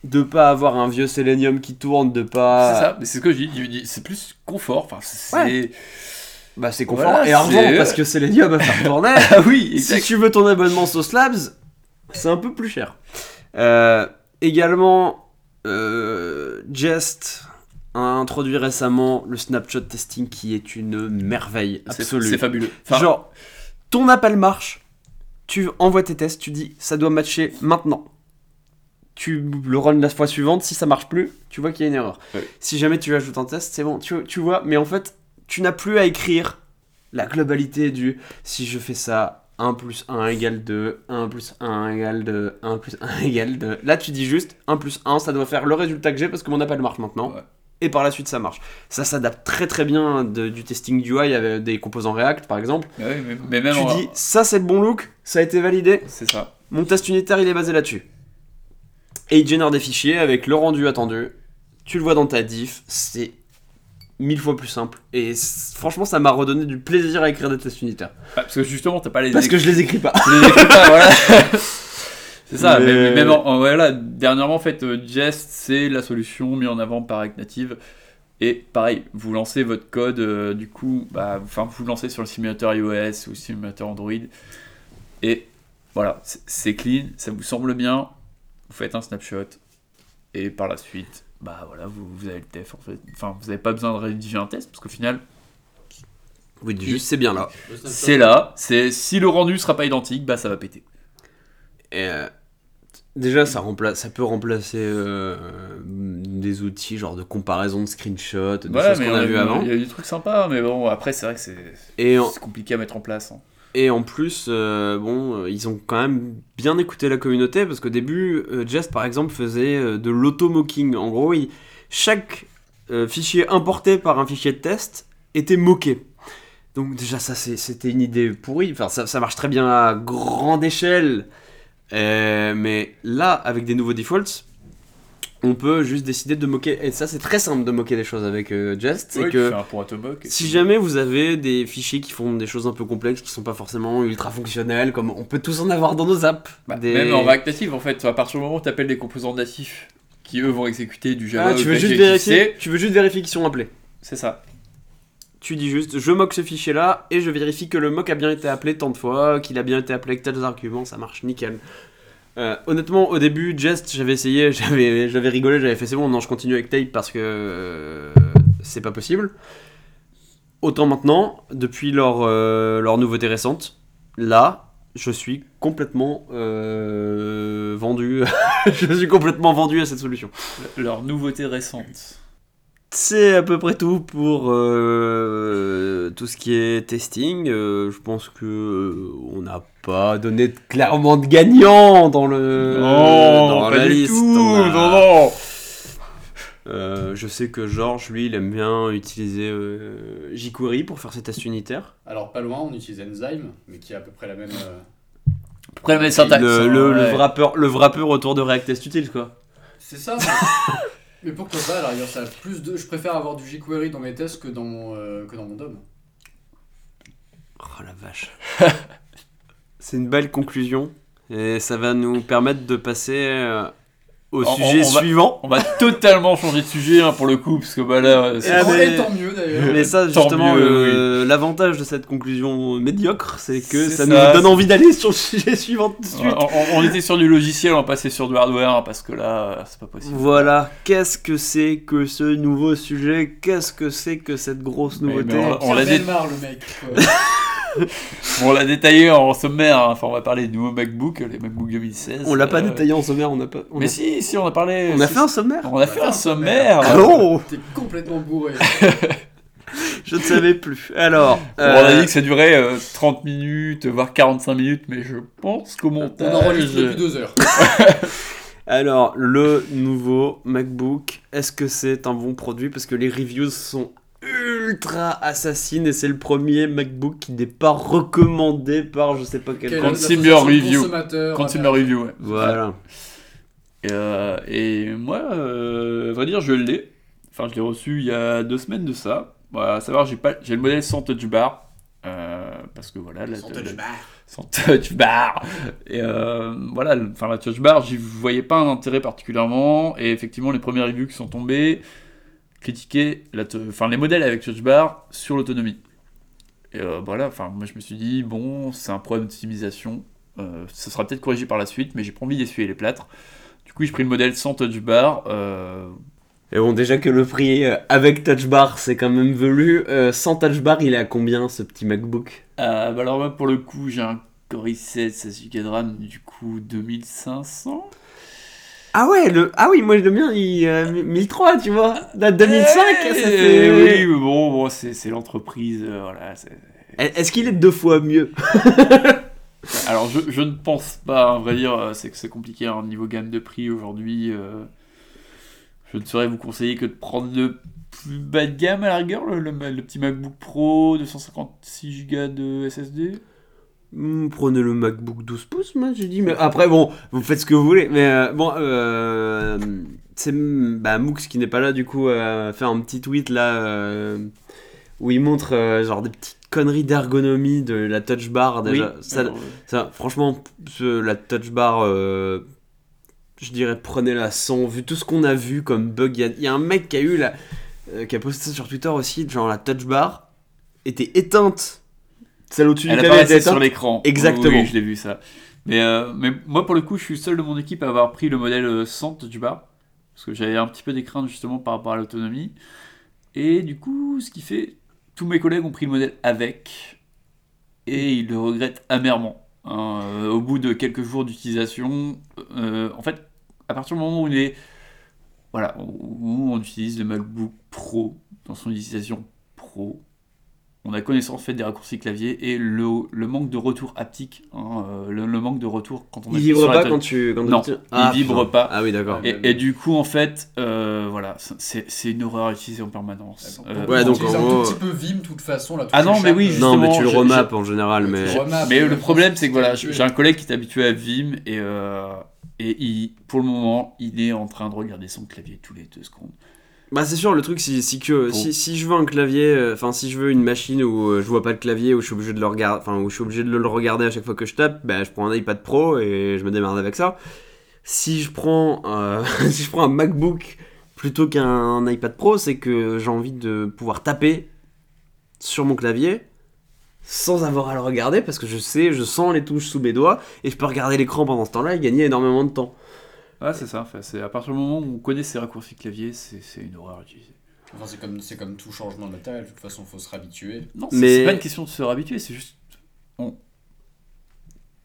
de pas avoir un vieux Selenium qui tourne, de C'est pas... ça, mais c'est ce que je dis, c'est plus confort, enfin, c'est... Ouais. bah c'est confort Voilà, et argent c'est- parce que c'est dieux à faire tourner. Ah oui, si tu veux ton abonnement Sauce Labs, c'est un peu plus cher. Euh, également, euh, Jest a introduit récemment le snapshot testing qui est une merveille C'est absolue. c'est fabuleux. Enfin, Genre, ton appel marche, tu envoies tes tests, tu dis ça doit matcher maintenant. Tu le run la fois suivante, si ça marche plus, tu vois qu'il y a une erreur. Si jamais tu ajoutes un test, c'est bon, tu, tu vois, mais en fait, tu n'as plus à écrire la globalité du si je fais ça, 1 plus 1 égale 2, 1 plus 1 égale 2, 1 plus 1 *laughs* égale 2. Là, tu dis juste 1 plus 1, ça doit faire le résultat que j'ai parce que mon appel marche maintenant. Ouais. Et par la suite, ça marche. Ça s'adapte très très bien de- du testing du UI avec des composants React, par exemple. ouais, mais, mais même Tu dis ça c'est le bon look, ça a été validé, C'est ça. mon test unitaire il est basé là-dessus. Et il génère des fichiers avec le rendu attendu, tu le vois dans ta diff, c'est mille fois plus simple. Et franchement ça m'a redonné du plaisir à écrire des tests unitaires. Ah, parce que justement, t'as pas les. Parce que je les écris pas. Tu les écris pas, voilà. *laughs* C'est ça, Mais- même en, en- voilà, dernièrement, en fait, euh, Jest, c'est la solution mise en avant par React Native. Et pareil, vous lancez votre code, euh, du coup, bah, enfin, vous lancez sur le simulateur iOS ou le simulateur Android. Et voilà, c'est clean, ça vous semble bien, vous faites un snapshot. Et par la suite, bah voilà, vous, vous avez le test en fait. Enfin, vous n'avez pas besoin de rédiger un test, parce qu'au final, Oui, juste c'est bien là. C'est là. C'est si le rendu sera pas identique, bah ça va péter. Et, euh, déjà ça, remplace, ça peut remplacer euh, des outils genre de comparaison de screenshots, de Ouais, choses qu'on on a vu avant. Il y a eu des trucs sympas, mais bon, après, c'est vrai que c'est Et en, c'est compliqué à mettre en place. hein. Et en plus, euh, bon, euh, ils ont quand même bien écouté la communauté parce qu'au début, euh, Jest par exemple faisait euh, de l'auto-mocking. En gros, chaque fichier importé par un fichier de test était moqué. Donc déjà, ça c'était une idée pourrie. Enfin, ça, ça marche très bien à grande échelle. Mais là, avec des nouveaux defaults, on peut juste décider de moquer. Et ça, c'est très simple de moquer des choses avec euh, Jest. C'est que si jamais vous avez des fichiers qui font des choses un peu complexes, qui sont pas forcément ultra fonctionnelles, comme on peut tous en avoir dans nos apps. Bah, des- Même en React Native, en fait, à partir du moment où tu appelles des composants natifs qui eux vont exécuter du Java Ah, tu veux juste vérifier Tu veux juste vérifier qu'ils sont appelés. C'est ça. Tu dis juste, je moque ce fichier-là et je vérifie que le mock a bien été appelé tant de fois, qu'il a bien été appelé avec tels arguments, ça marche nickel. Euh, honnêtement, au début, Jest, j'avais essayé, *laughs* j'avais, rigolé, j'avais fait c'est bon, non, je continue avec Tape parce que euh, c'est pas possible. Autant maintenant, depuis leur, euh, leur nouveauté récente, là, je suis complètement vendu. *laughs* je suis complètement vendu à cette solution. Leur nouveauté récente. C'est à peu près tout pour euh, tout ce qui est testing. Euh, je pense que euh, on n'a pas donné de- clairement de gagnant dans le dans la liste. On a- non, non. Euh, je sais que Georges, lui, il aime bien utiliser euh, jQuery pour faire ses tests unitaires. Alors pas loin, on utilise Enzyme, mais qui a à peu près la même. euh, Après, mais syntaxe. le, le, le ouais. wrapper, le wrapper autour de React Test Utils, quoi. C'est ça. *laughs* mais pourquoi pas alors, ça a plus de. Je préfère avoir du jQuery dans mes tests que dans mon euh, que dans mon DOM. Oh la vache. *laughs* C'est une belle conclusion. Et ça va nous permettre de passer euh, au On- sujet on suivant. On va totalement changer de sujet hein, pour le coup, parce que bah là, c'est- Ah, mais- Et tant mieux d'ailleurs. Mais ça, justement, mieux, euh, l'avantage de cette conclusion médiocre, c'est que C'est ça, ça, nous donne envie d'aller sur le sujet suivant tout de suite. on, on- on était sur du logiciel, on va passer sur du hardware, hein, parce que là, c'est pas possible. Voilà, qu'est-ce que c'est que ce nouveau sujet? Qu'est-ce que c'est que cette grosse nouveauté mais on- On l'a l'a dit- marre le mec. *laughs* *laughs* On l'a détaillé en sommaire, hein. enfin on va parler du nouveau MacBook, les MacBook 2016. On l'a pas euh, détaillé en sommaire, on a pas. On Mais a, si, si, on a parlé. on a fait un sommaire On a fait un sommaire. Ah *laughs* T'es complètement bourré. *laughs* Je ne savais plus. Alors, Bon, on a euh, dit que ça durait euh, 30 minutes, voire 45 minutes, mais je pense qu'au On montage. enregistre depuis deux heures. alors, le nouveau MacBook, est-ce que c'est un bon produit? Parce que les reviews sont ultra assassines et c'est le premier MacBook qui n'est pas recommandé par je sais pas quel. Consumer review. Consumer review, ouais. Voilà. Et, euh, et moi, euh, à vrai dire, je l'ai. Enfin, je l'ai reçu il y a deux semaines de ça. Voilà, à savoir, j'ai pas, j'ai le modèle sans touch bar. euh, parce que voilà, la, Sans touch bar. sans touch bar. Et euh, voilà, enfin la touch bar, j'y voyais pas un intérêt particulièrement. Et effectivement, les premières reviews qui sont tombées critiquaient la enfin, les modèles avec touch bar sur l'autonomie. Et euh, voilà, enfin, moi je me suis dit, bon, c'est un problème d'optimisation. Euh, ça sera peut-être corrigé par la suite, mais j'ai pas envie d'essuyer les plâtres. Du coup, j'ai pris le modèle sans touch bar. euh, Et bon, déjà que le prix avec touch bar, c'est quand même velu. sans touch bar, il est à combien ce petit MacBook? Bah alors, moi, pour le coup, j'ai un Core i7, 16 Go de RAM, du coup, 2500. Ah ouais, le... ah oui, moi le mien, il euh, 1003, tu vois. Date 2005, Eh, ça fait... Oui, mais bon, bon c'est c'est l'entreprise, euh, voilà. c'est- Est-ce qu'il est deux fois mieux? *laughs* Alors, je, je ne pense pas, à vrai dire, euh, c'est que c'est compliqué, hein, niveau gamme de prix aujourd'hui. euh, je ne saurais vous conseiller que de prendre le plus bas de gamme à la rigueur, le, le- le petit MacBook Pro, 256 Go de SSD. Hmm, Prenez le MacBook 12 pouces, moi j'ai dit. Mais après, bon, vous faites ce que vous voulez. Mais euh, bon, euh, c'est bah, Mooks qui n'est pas là, du coup, a fait un petit tweet là euh, où il montre euh, genre des petites conneries d'ergonomie de la touch bar. Déjà, Oui, ça, euh, franchement, ce- la touch bar, euh, je dirais, prenez-la sans. Vu tout ce qu'on a vu comme bug, il y y, a un mec qui a eu la, euh, qui a posté ça sur Twitter aussi, genre la touch bar était éteinte. Celle au-dessus du Elle apparaissait sur éteinte. l'écran. Exactement. Oui, je l'ai vu ça. Mais, euh, mais moi, pour le coup, je suis le seul de mon équipe à avoir pris le modèle euh, sans touch bar. Parce que j'avais un petit peu des craintes justement par rapport à l'autonomie. Et du coup, ce qui fait, tous mes collègues ont pris le modèle avec. Et ils le regrettent amèrement. hein. Euh, au bout de quelques jours d'utilisation, euh, en fait, à partir du moment où, il est, voilà, où on utilise le MacBook Pro dans son utilisation pro, on a connaissance fait des raccourcis clavier et le, le manque de retour haptique, hein, euh, le, le manque de retour quand on Il vibre sur pas quand tu. Quand Non, tu- il vibre putain. pas. Ah oui, d'accord. Et, et du coup, en fait, euh, voilà, c'est c'est une horreur à utiliser en permanence. Euh, Ouais, on donc, utilise en un gros- tout petit peu Vim, de toute façon. La Ah non, mais oui, euh, justement, non, mais tu le remapes en général, mais. Mais euh, le problème, c'est que voilà, j'ai un collègue qui est habitué à Vim et, euh, et il, pour le moment, il est en train de regarder son clavier tous les deux secondes. Bah c'est sûr, le truc c'est si que Bon. si, si je veux un clavier, euh, enfin si je veux une machine où euh, je vois pas le clavier, où je suis obligé de le regarder, enfin où je suis obligé de le regarder à chaque fois que je tape, bah je prends un iPad Pro et je me démerde avec ça. Si je prends euh, *laughs* si je prends un MacBook plutôt qu'un iPad Pro, c'est que j'ai envie de pouvoir taper sur mon clavier sans avoir à le regarder parce que je sais, je sens les touches sous mes doigts et je peux regarder l'écran pendant ce temps-là et gagner énormément de temps. Ah, c'est ça, enfin, c'est à partir du moment où on connaît ses raccourcis clavier, c'est c'est une horreur à utiliser. Enfin, c'est comme, c'est comme tout changement de matériel, de toute façon, faut se réhabituer. Non, c'est Mais- c'est pas une question de se réhabituer, c'est juste. on-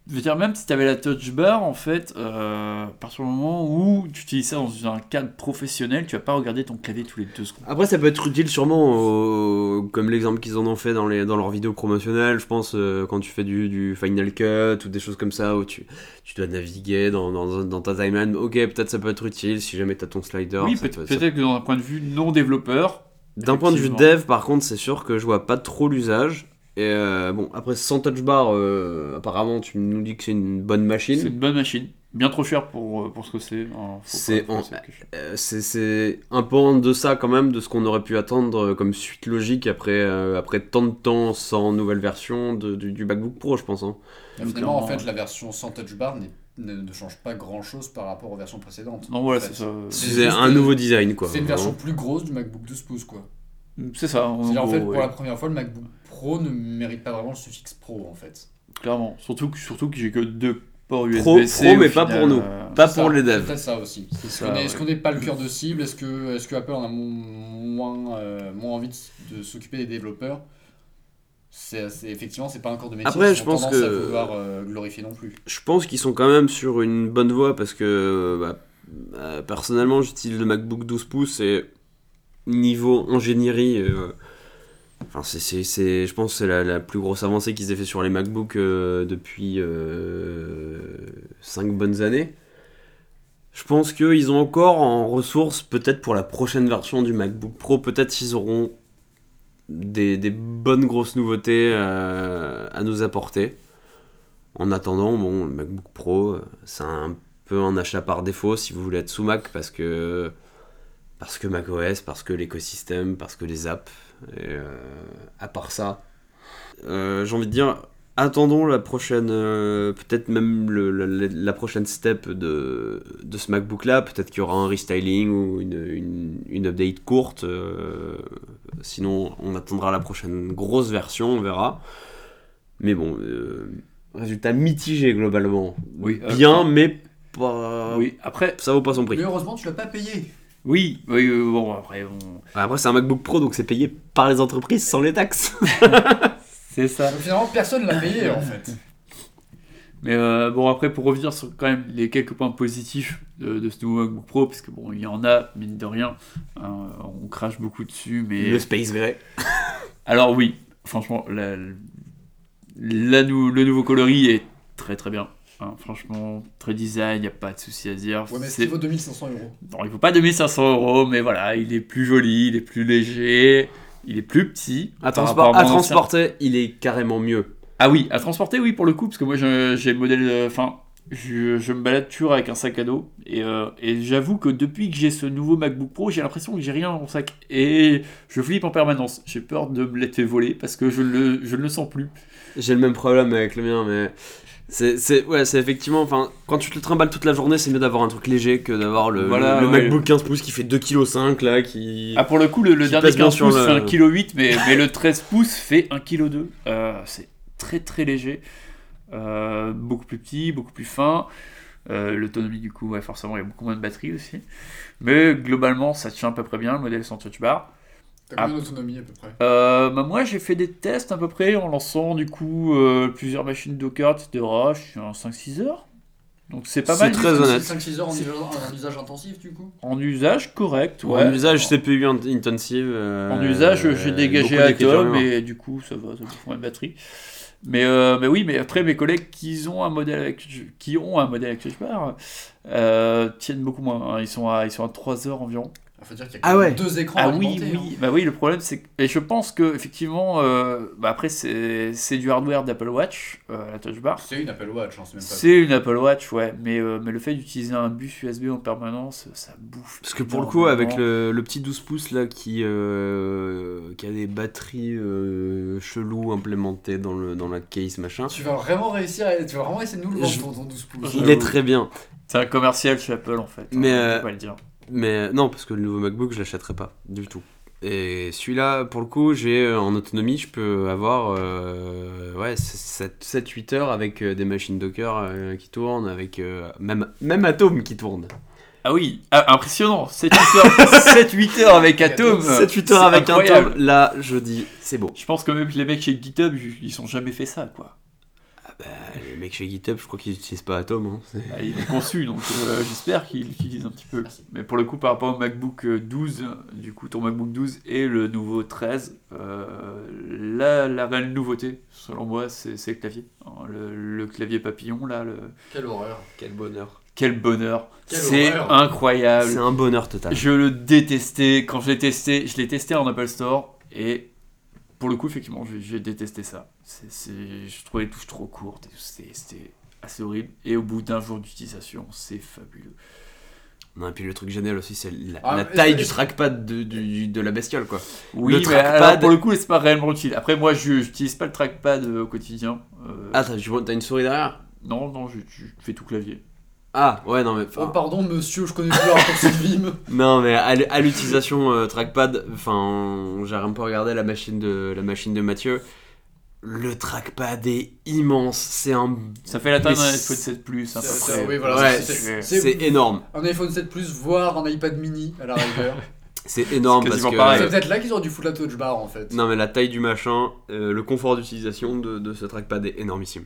Je veux dire, même si tu avais la touch bar, en fait, euh, à partir du moment où tu utilises ça dans un cadre professionnel, tu vas pas regarder ton clavier tous les deux secondes. Après, ça peut être utile sûrement, au- comme l'exemple qu'ils en ont fait dans, les, dans leurs vidéos promotionnelles, je pense, euh, quand tu fais du, du Final Cut ou des choses comme ça, où tu, tu dois naviguer dans, dans, dans ta timeline. Ok, peut-être ça peut être utile si jamais tu as ton slider. oui, ça peut- ça- peut-être que dans un point de vue non développeur, D'un point de vue dev, par contre, c'est sûr que je vois pas trop l'usage. Et euh, bon, après, sans touch bar, euh, apparemment, tu nous dis que c'est une bonne c'est machine. une bonne machine. Bien trop cher pour, euh, pour ce que c'est. hein, C'est. Euh, c'est- c'est un peu en deçà quand même de ce qu'on aurait pu attendre comme suite logique après, euh, après tant de temps sans nouvelle version de- du, du MacBook Pro, je pense. hein. Donc, finalement, en fait, la version sans touch bar ne, ne change pas grand chose par rapport aux versions précédentes. Non, voilà, c'est ça. C'est C'est un nouveau design, quoi. C'est une version plus grosse du MacBook 12 pouces, quoi. C'est ça. en C'est-à-dire, en gros, fait, pour ouais. la première fois, le MacBook Pro ne mérite pas vraiment le suffixe Pro, en fait. Clairement. Surtout que, surtout que j'ai que deux ports Pro- USB-C. pro, au mais pas pour nous. euh, Pas C'est pour ça, les c'est devs. peut-être ça aussi. C'est Est-ce qu'on est- ouais. est-ce qu'on n'est pas le cœur de cible? Est-ce que, est que Apple en a mo- moins, euh, moins envie de, de s'occuper des développeurs? C'est, c'est- Effectivement, c'est pas un corps de métier. Après, je pense que- à vouloir euh, glorifier non plus. Je pense qu'ils sont quand même sur une bonne voie parce que bah, personnellement, j'utilise le MacBook 12 pouces et niveau ingénierie, euh, enfin, c'est, c'est, je pense que c'est la, la plus grosse avancée qu'ils aient fait sur les MacBooks euh, depuis 5 bonnes années. Je pense qu'ils ont encore en ressources, peut-être pour la prochaine version du MacBook Pro, peut-être ils auront des, bonnes grosses nouveautés euh, à nous apporter. En attendant, bon, le MacBook Pro, euh, c'est un peu un achat par défaut si vous voulez être sous Mac parce que parce que macOS, parce que l'écosystème, parce que les apps. Et, euh, à part ça, euh, j'ai envie de dire, attendons la prochaine, euh, peut-être même le- la prochaine step de, de ce MacBook là. Peut-être qu'il y aura un restyling ou une, une, une update courte. euh, sinon, on attendra la prochaine grosse version, on verra. Mais bon, euh, résultat mitigé globalement. Oui, Bien, mais pas. Oui, après, Ça vaut pas son prix. Mais heureusement, tu l'as pas payé. Oui, oui, oui, bon, après, bon, Après, c'est un MacBook Pro, donc c'est payé par les entreprises sans les taxes. *laughs* c'est ça. Donc, finalement, personne l'a payé en fait. Mais euh, bon, après, pour revenir sur quand même les quelques points positifs de, de ce nouveau MacBook Pro, parce que bon, il y en a, mine de rien, hein, on crache beaucoup dessus, mais. Le Space Gray. *laughs* Alors, oui, franchement, la- le nouveau coloris est très très bien. Franchement, très design, il n'y a pas de souci à dire. Ouais, mais C'est- c'est vaut 2500 euros? Non, il vaut pas 2500 euros, mais voilà, il est plus joli, il est plus léger, il est plus petit. À, ancien. transporter, il est carrément mieux. Ah oui, à transporter, oui, pour le coup, parce que moi j'ai le modèle. Enfin, je, je me balade toujours avec un sac à dos. Et, euh, et j'avoue que depuis que j'ai ce nouveau MacBook Pro, j'ai l'impression que j'ai rien dans mon sac. Et je flippe en permanence. J'ai peur de me l'être fait voler parce que je, le, je ne le sens plus. J'ai le même problème avec le mien, mais c'est ouais, c'est effectivement. Enfin, quand tu te le trimbales toute la journée, c'est mieux d'avoir un truc léger que d'avoir le, Voilà, le, le ouais. MacBook 15 pouces qui fait 2,5 kg là, qui. Ah, pour le coup, le, le dernier pèse bien 15 sur pouces fait 1,8 kg, mais, mais le 13 pouces fait 1,2 kg. Euh, c'est très très léger. Euh, beaucoup plus petit, beaucoup plus fin. Euh, L'autonomie, du coup, ouais, forcément, il y a beaucoup moins de batterie aussi. Mais globalement, ça tient à peu près bien, le modèle sans touch bar. T'as combien d'autonomie à peu près? Euh, bah, moi, j'ai fait des tests à peu près en lançant du coup euh, plusieurs machines Docker, etc. Je suis en 5-6 heures. Donc c'est pas C'est mal. très honnête. 5-6 heures en C'est- usage, en usage intensif du coup? En usage, correct. En usage CPU int- intensive. euh, En usage, j'ai dégagé d'écriture Atom et du coup, ça va, ça me prend une batterie. Mais, euh, mais oui, mais après, mes collègues qui ont un modèle avec, qui ont un modèle avec euh, tiennent beaucoup moins. hein. Ils, sont à, ils sont à 3 heures environ. Il faut dire qu'il y a Ah ouais. deux écrans Ah oui, oui. Bah oui, le problème c'est que. Et je pense que, effectivement, euh, bah après, c'est c'est du hardware d'Apple Watch, euh, la Touch Bar. hein. C'est une Apple Watch, hein, c'est même pas. C'est une Apple Watch, ouais, mais, euh, mais le fait d'utiliser un bus USB en permanence, ça bouffe. Parce que pour le coup, avec le, le petit 12 pouces là qui, euh, qui a des batteries euh, cheloues implémentées dans, le, dans la case machin, Tu vas vraiment réussir, à... tu vas vraiment essayer de nous le vendre Je- ton, ton 12 pouces. il est très bien. C'est un commercial chez Apple en fait. Mais, hein, on euh, peut pas le dire. Mais non, parce que le nouveau MacBook, je l'achèterai pas du tout. Et celui-là, pour le coup, j'ai euh, en autonomie, je peux avoir euh, ouais, 7-8 heures avec euh, des machines Docker euh, qui tournent, avec euh, même, même Atom qui tourne. Ah oui, ah, impressionnant. 7-8 heures, *laughs* 7-8 heures avec Atom. 7-8 heures avec incroyable. Atom, là, je dis, c'est beau. Je pense que même les mecs chez GitHub, ils ils ont jamais fait ça, quoi. Bah, les mecs chez GitHub, je crois qu'ils utilisent pas Atom. Hein. c'est- Ah, il est conçu, donc euh, *laughs* j'espère qu'ils l'utilisent un petit peu. Merci. Mais pour le coup, par rapport au MacBook euh, 12, du coup, ton MacBook 12 et le nouveau 13, euh, la, la réelle nouveauté, selon moi, c'est le clavier. Le, le clavier papillon, là, le... Quelle horreur. Quel bonheur. quel bonheur. C'est incroyable. C'est un bonheur total. Je le détestais quand je l'ai testé. Je l'ai testé en Apple Store et pour le coup, effectivement, j'ai- détesté ça. C'est- c'est- je trouvais les touches trop courtes. et C'était c'était assez horrible. Et au bout d'un jour d'utilisation, c'est fabuleux. Non, et puis le truc génial aussi, c'est la, Ah, la taille du trackpad de, du- de la bestiole, quoi. Oui, Le mais trackpad- alors, pour le coup, c'est pas réellement utile. Après, moi, je n'utilise pas le trackpad euh, au quotidien. Euh, Ah, t'as tu vois, t'as une souris derrière? Non, non, je, je fais tout clavier. Ah, ouais, non, mais. Oh pardon monsieur, je connais plus le raccourci de Vim. Non, mais à, l'utilisation euh, trackpad, enfin, j'ai un peu regardé la machine de la machine de Mathieu. Le trackpad est immense, c'est un, Ça fait la taille d'un c'est- iPhone 7 Plus. à peu C'est- près. c'est- oui, voilà, Ouais, c'est- c'est- c'est- c'est énorme, Un iPhone 7 Plus, voire un iPad mini à la rigueur. *laughs* c'est énorme C'est parce quasiment que pareil. c'est peut-être là qu'ils auraient dû foutre la touch bar en fait. non mais la taille du machin, euh, le confort d'utilisation de, de ce trackpad est énormissime.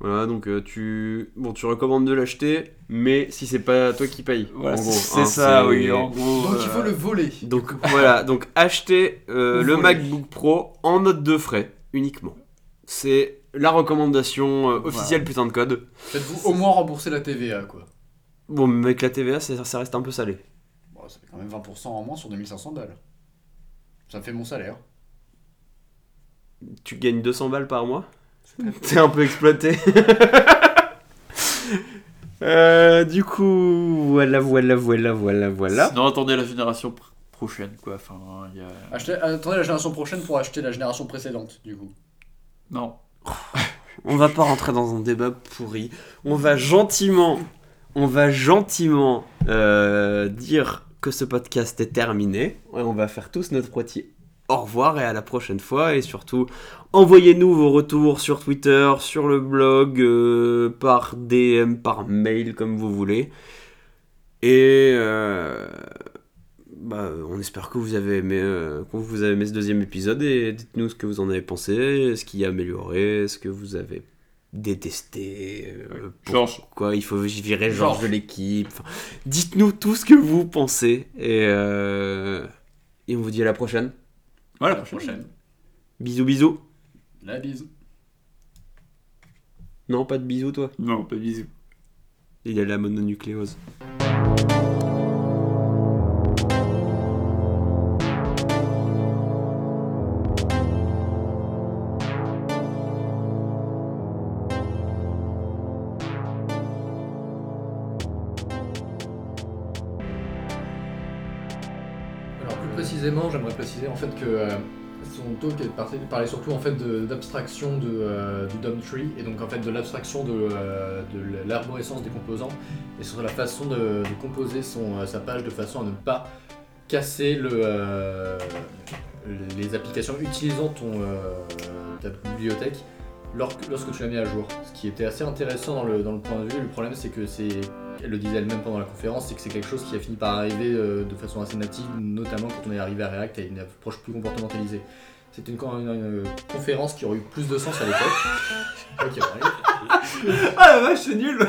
Voilà, donc euh, tu bon, tu recommandes de l'acheter, mais si c'est pas toi qui paye, Voilà, c'est hein, ça, oui. En gros, Donc il faut euh, le voler. Donc voilà, donc achetez euh, le voler. MacBook Pro en note de frais uniquement. C'est la recommandation euh, officielle putain de code. Faites-vous au moins rembourser la TVA quoi. Bon, mais avec la TVA, ça, ça reste un peu salé. Bon, ça fait quand même 20% en moins sur 2500 balles. Ça me fait mon salaire. Tu gagnes 200 balles par mois? T'es un peu exploité. *laughs* Euh, du coup, voilà, voilà, voilà, voilà, voilà. Sinon, attendez la génération pr- prochaine, quoi. Enfin, il y a... Achetez- attendez la génération prochaine pour acheter la génération précédente du coup. Non, On va pas rentrer dans un débat pourri. On va gentiment, on va gentiment euh, dire que ce podcast est terminé. Et on va faire tous notre petit au revoir et à la prochaine fois. Et surtout, envoyez-nous vos retours sur Twitter, sur le blog, euh, par DM, par mail, comme vous voulez. Et euh, bah, on espère que vous avez aimé, euh, que vous avez aimé ce deuxième épisode et dites-nous ce que vous en avez pensé, ce qui a amélioré, ce que vous avez détesté, euh, Georges. il faut virer Georges de l'équipe? Enfin, dites-nous tout ce que vous pensez et, et on vous dit à la prochaine. Voilà, À la prochaine. Bisous bisous. La bise. Non, pas de bisous toi. Non, pas de bisous. Il a la mononucléose. Fait que euh, son talk parlait surtout en fait d'abstraction de, euh, du DOM tree et donc en fait de l'abstraction de, euh, de l'arborescence des composants et sur la façon de, composer sa page de façon à ne pas casser le, les applications utilisant ton, ta bibliothèque lorsque, tu la mets à jour. Ce qui était assez intéressant dans le point de vue, le problème c'est que c'est elle le disait elle-même pendant la conférence, c'est que c'est quelque chose qui a fini par arriver euh, de façon assez native, notamment quand on est arrivé à React à une approche plus comportementalisée. C'était une, une- une conférence qui aurait eu plus de sens à l'époque. *laughs* Ah la vache, c'est nul *laughs*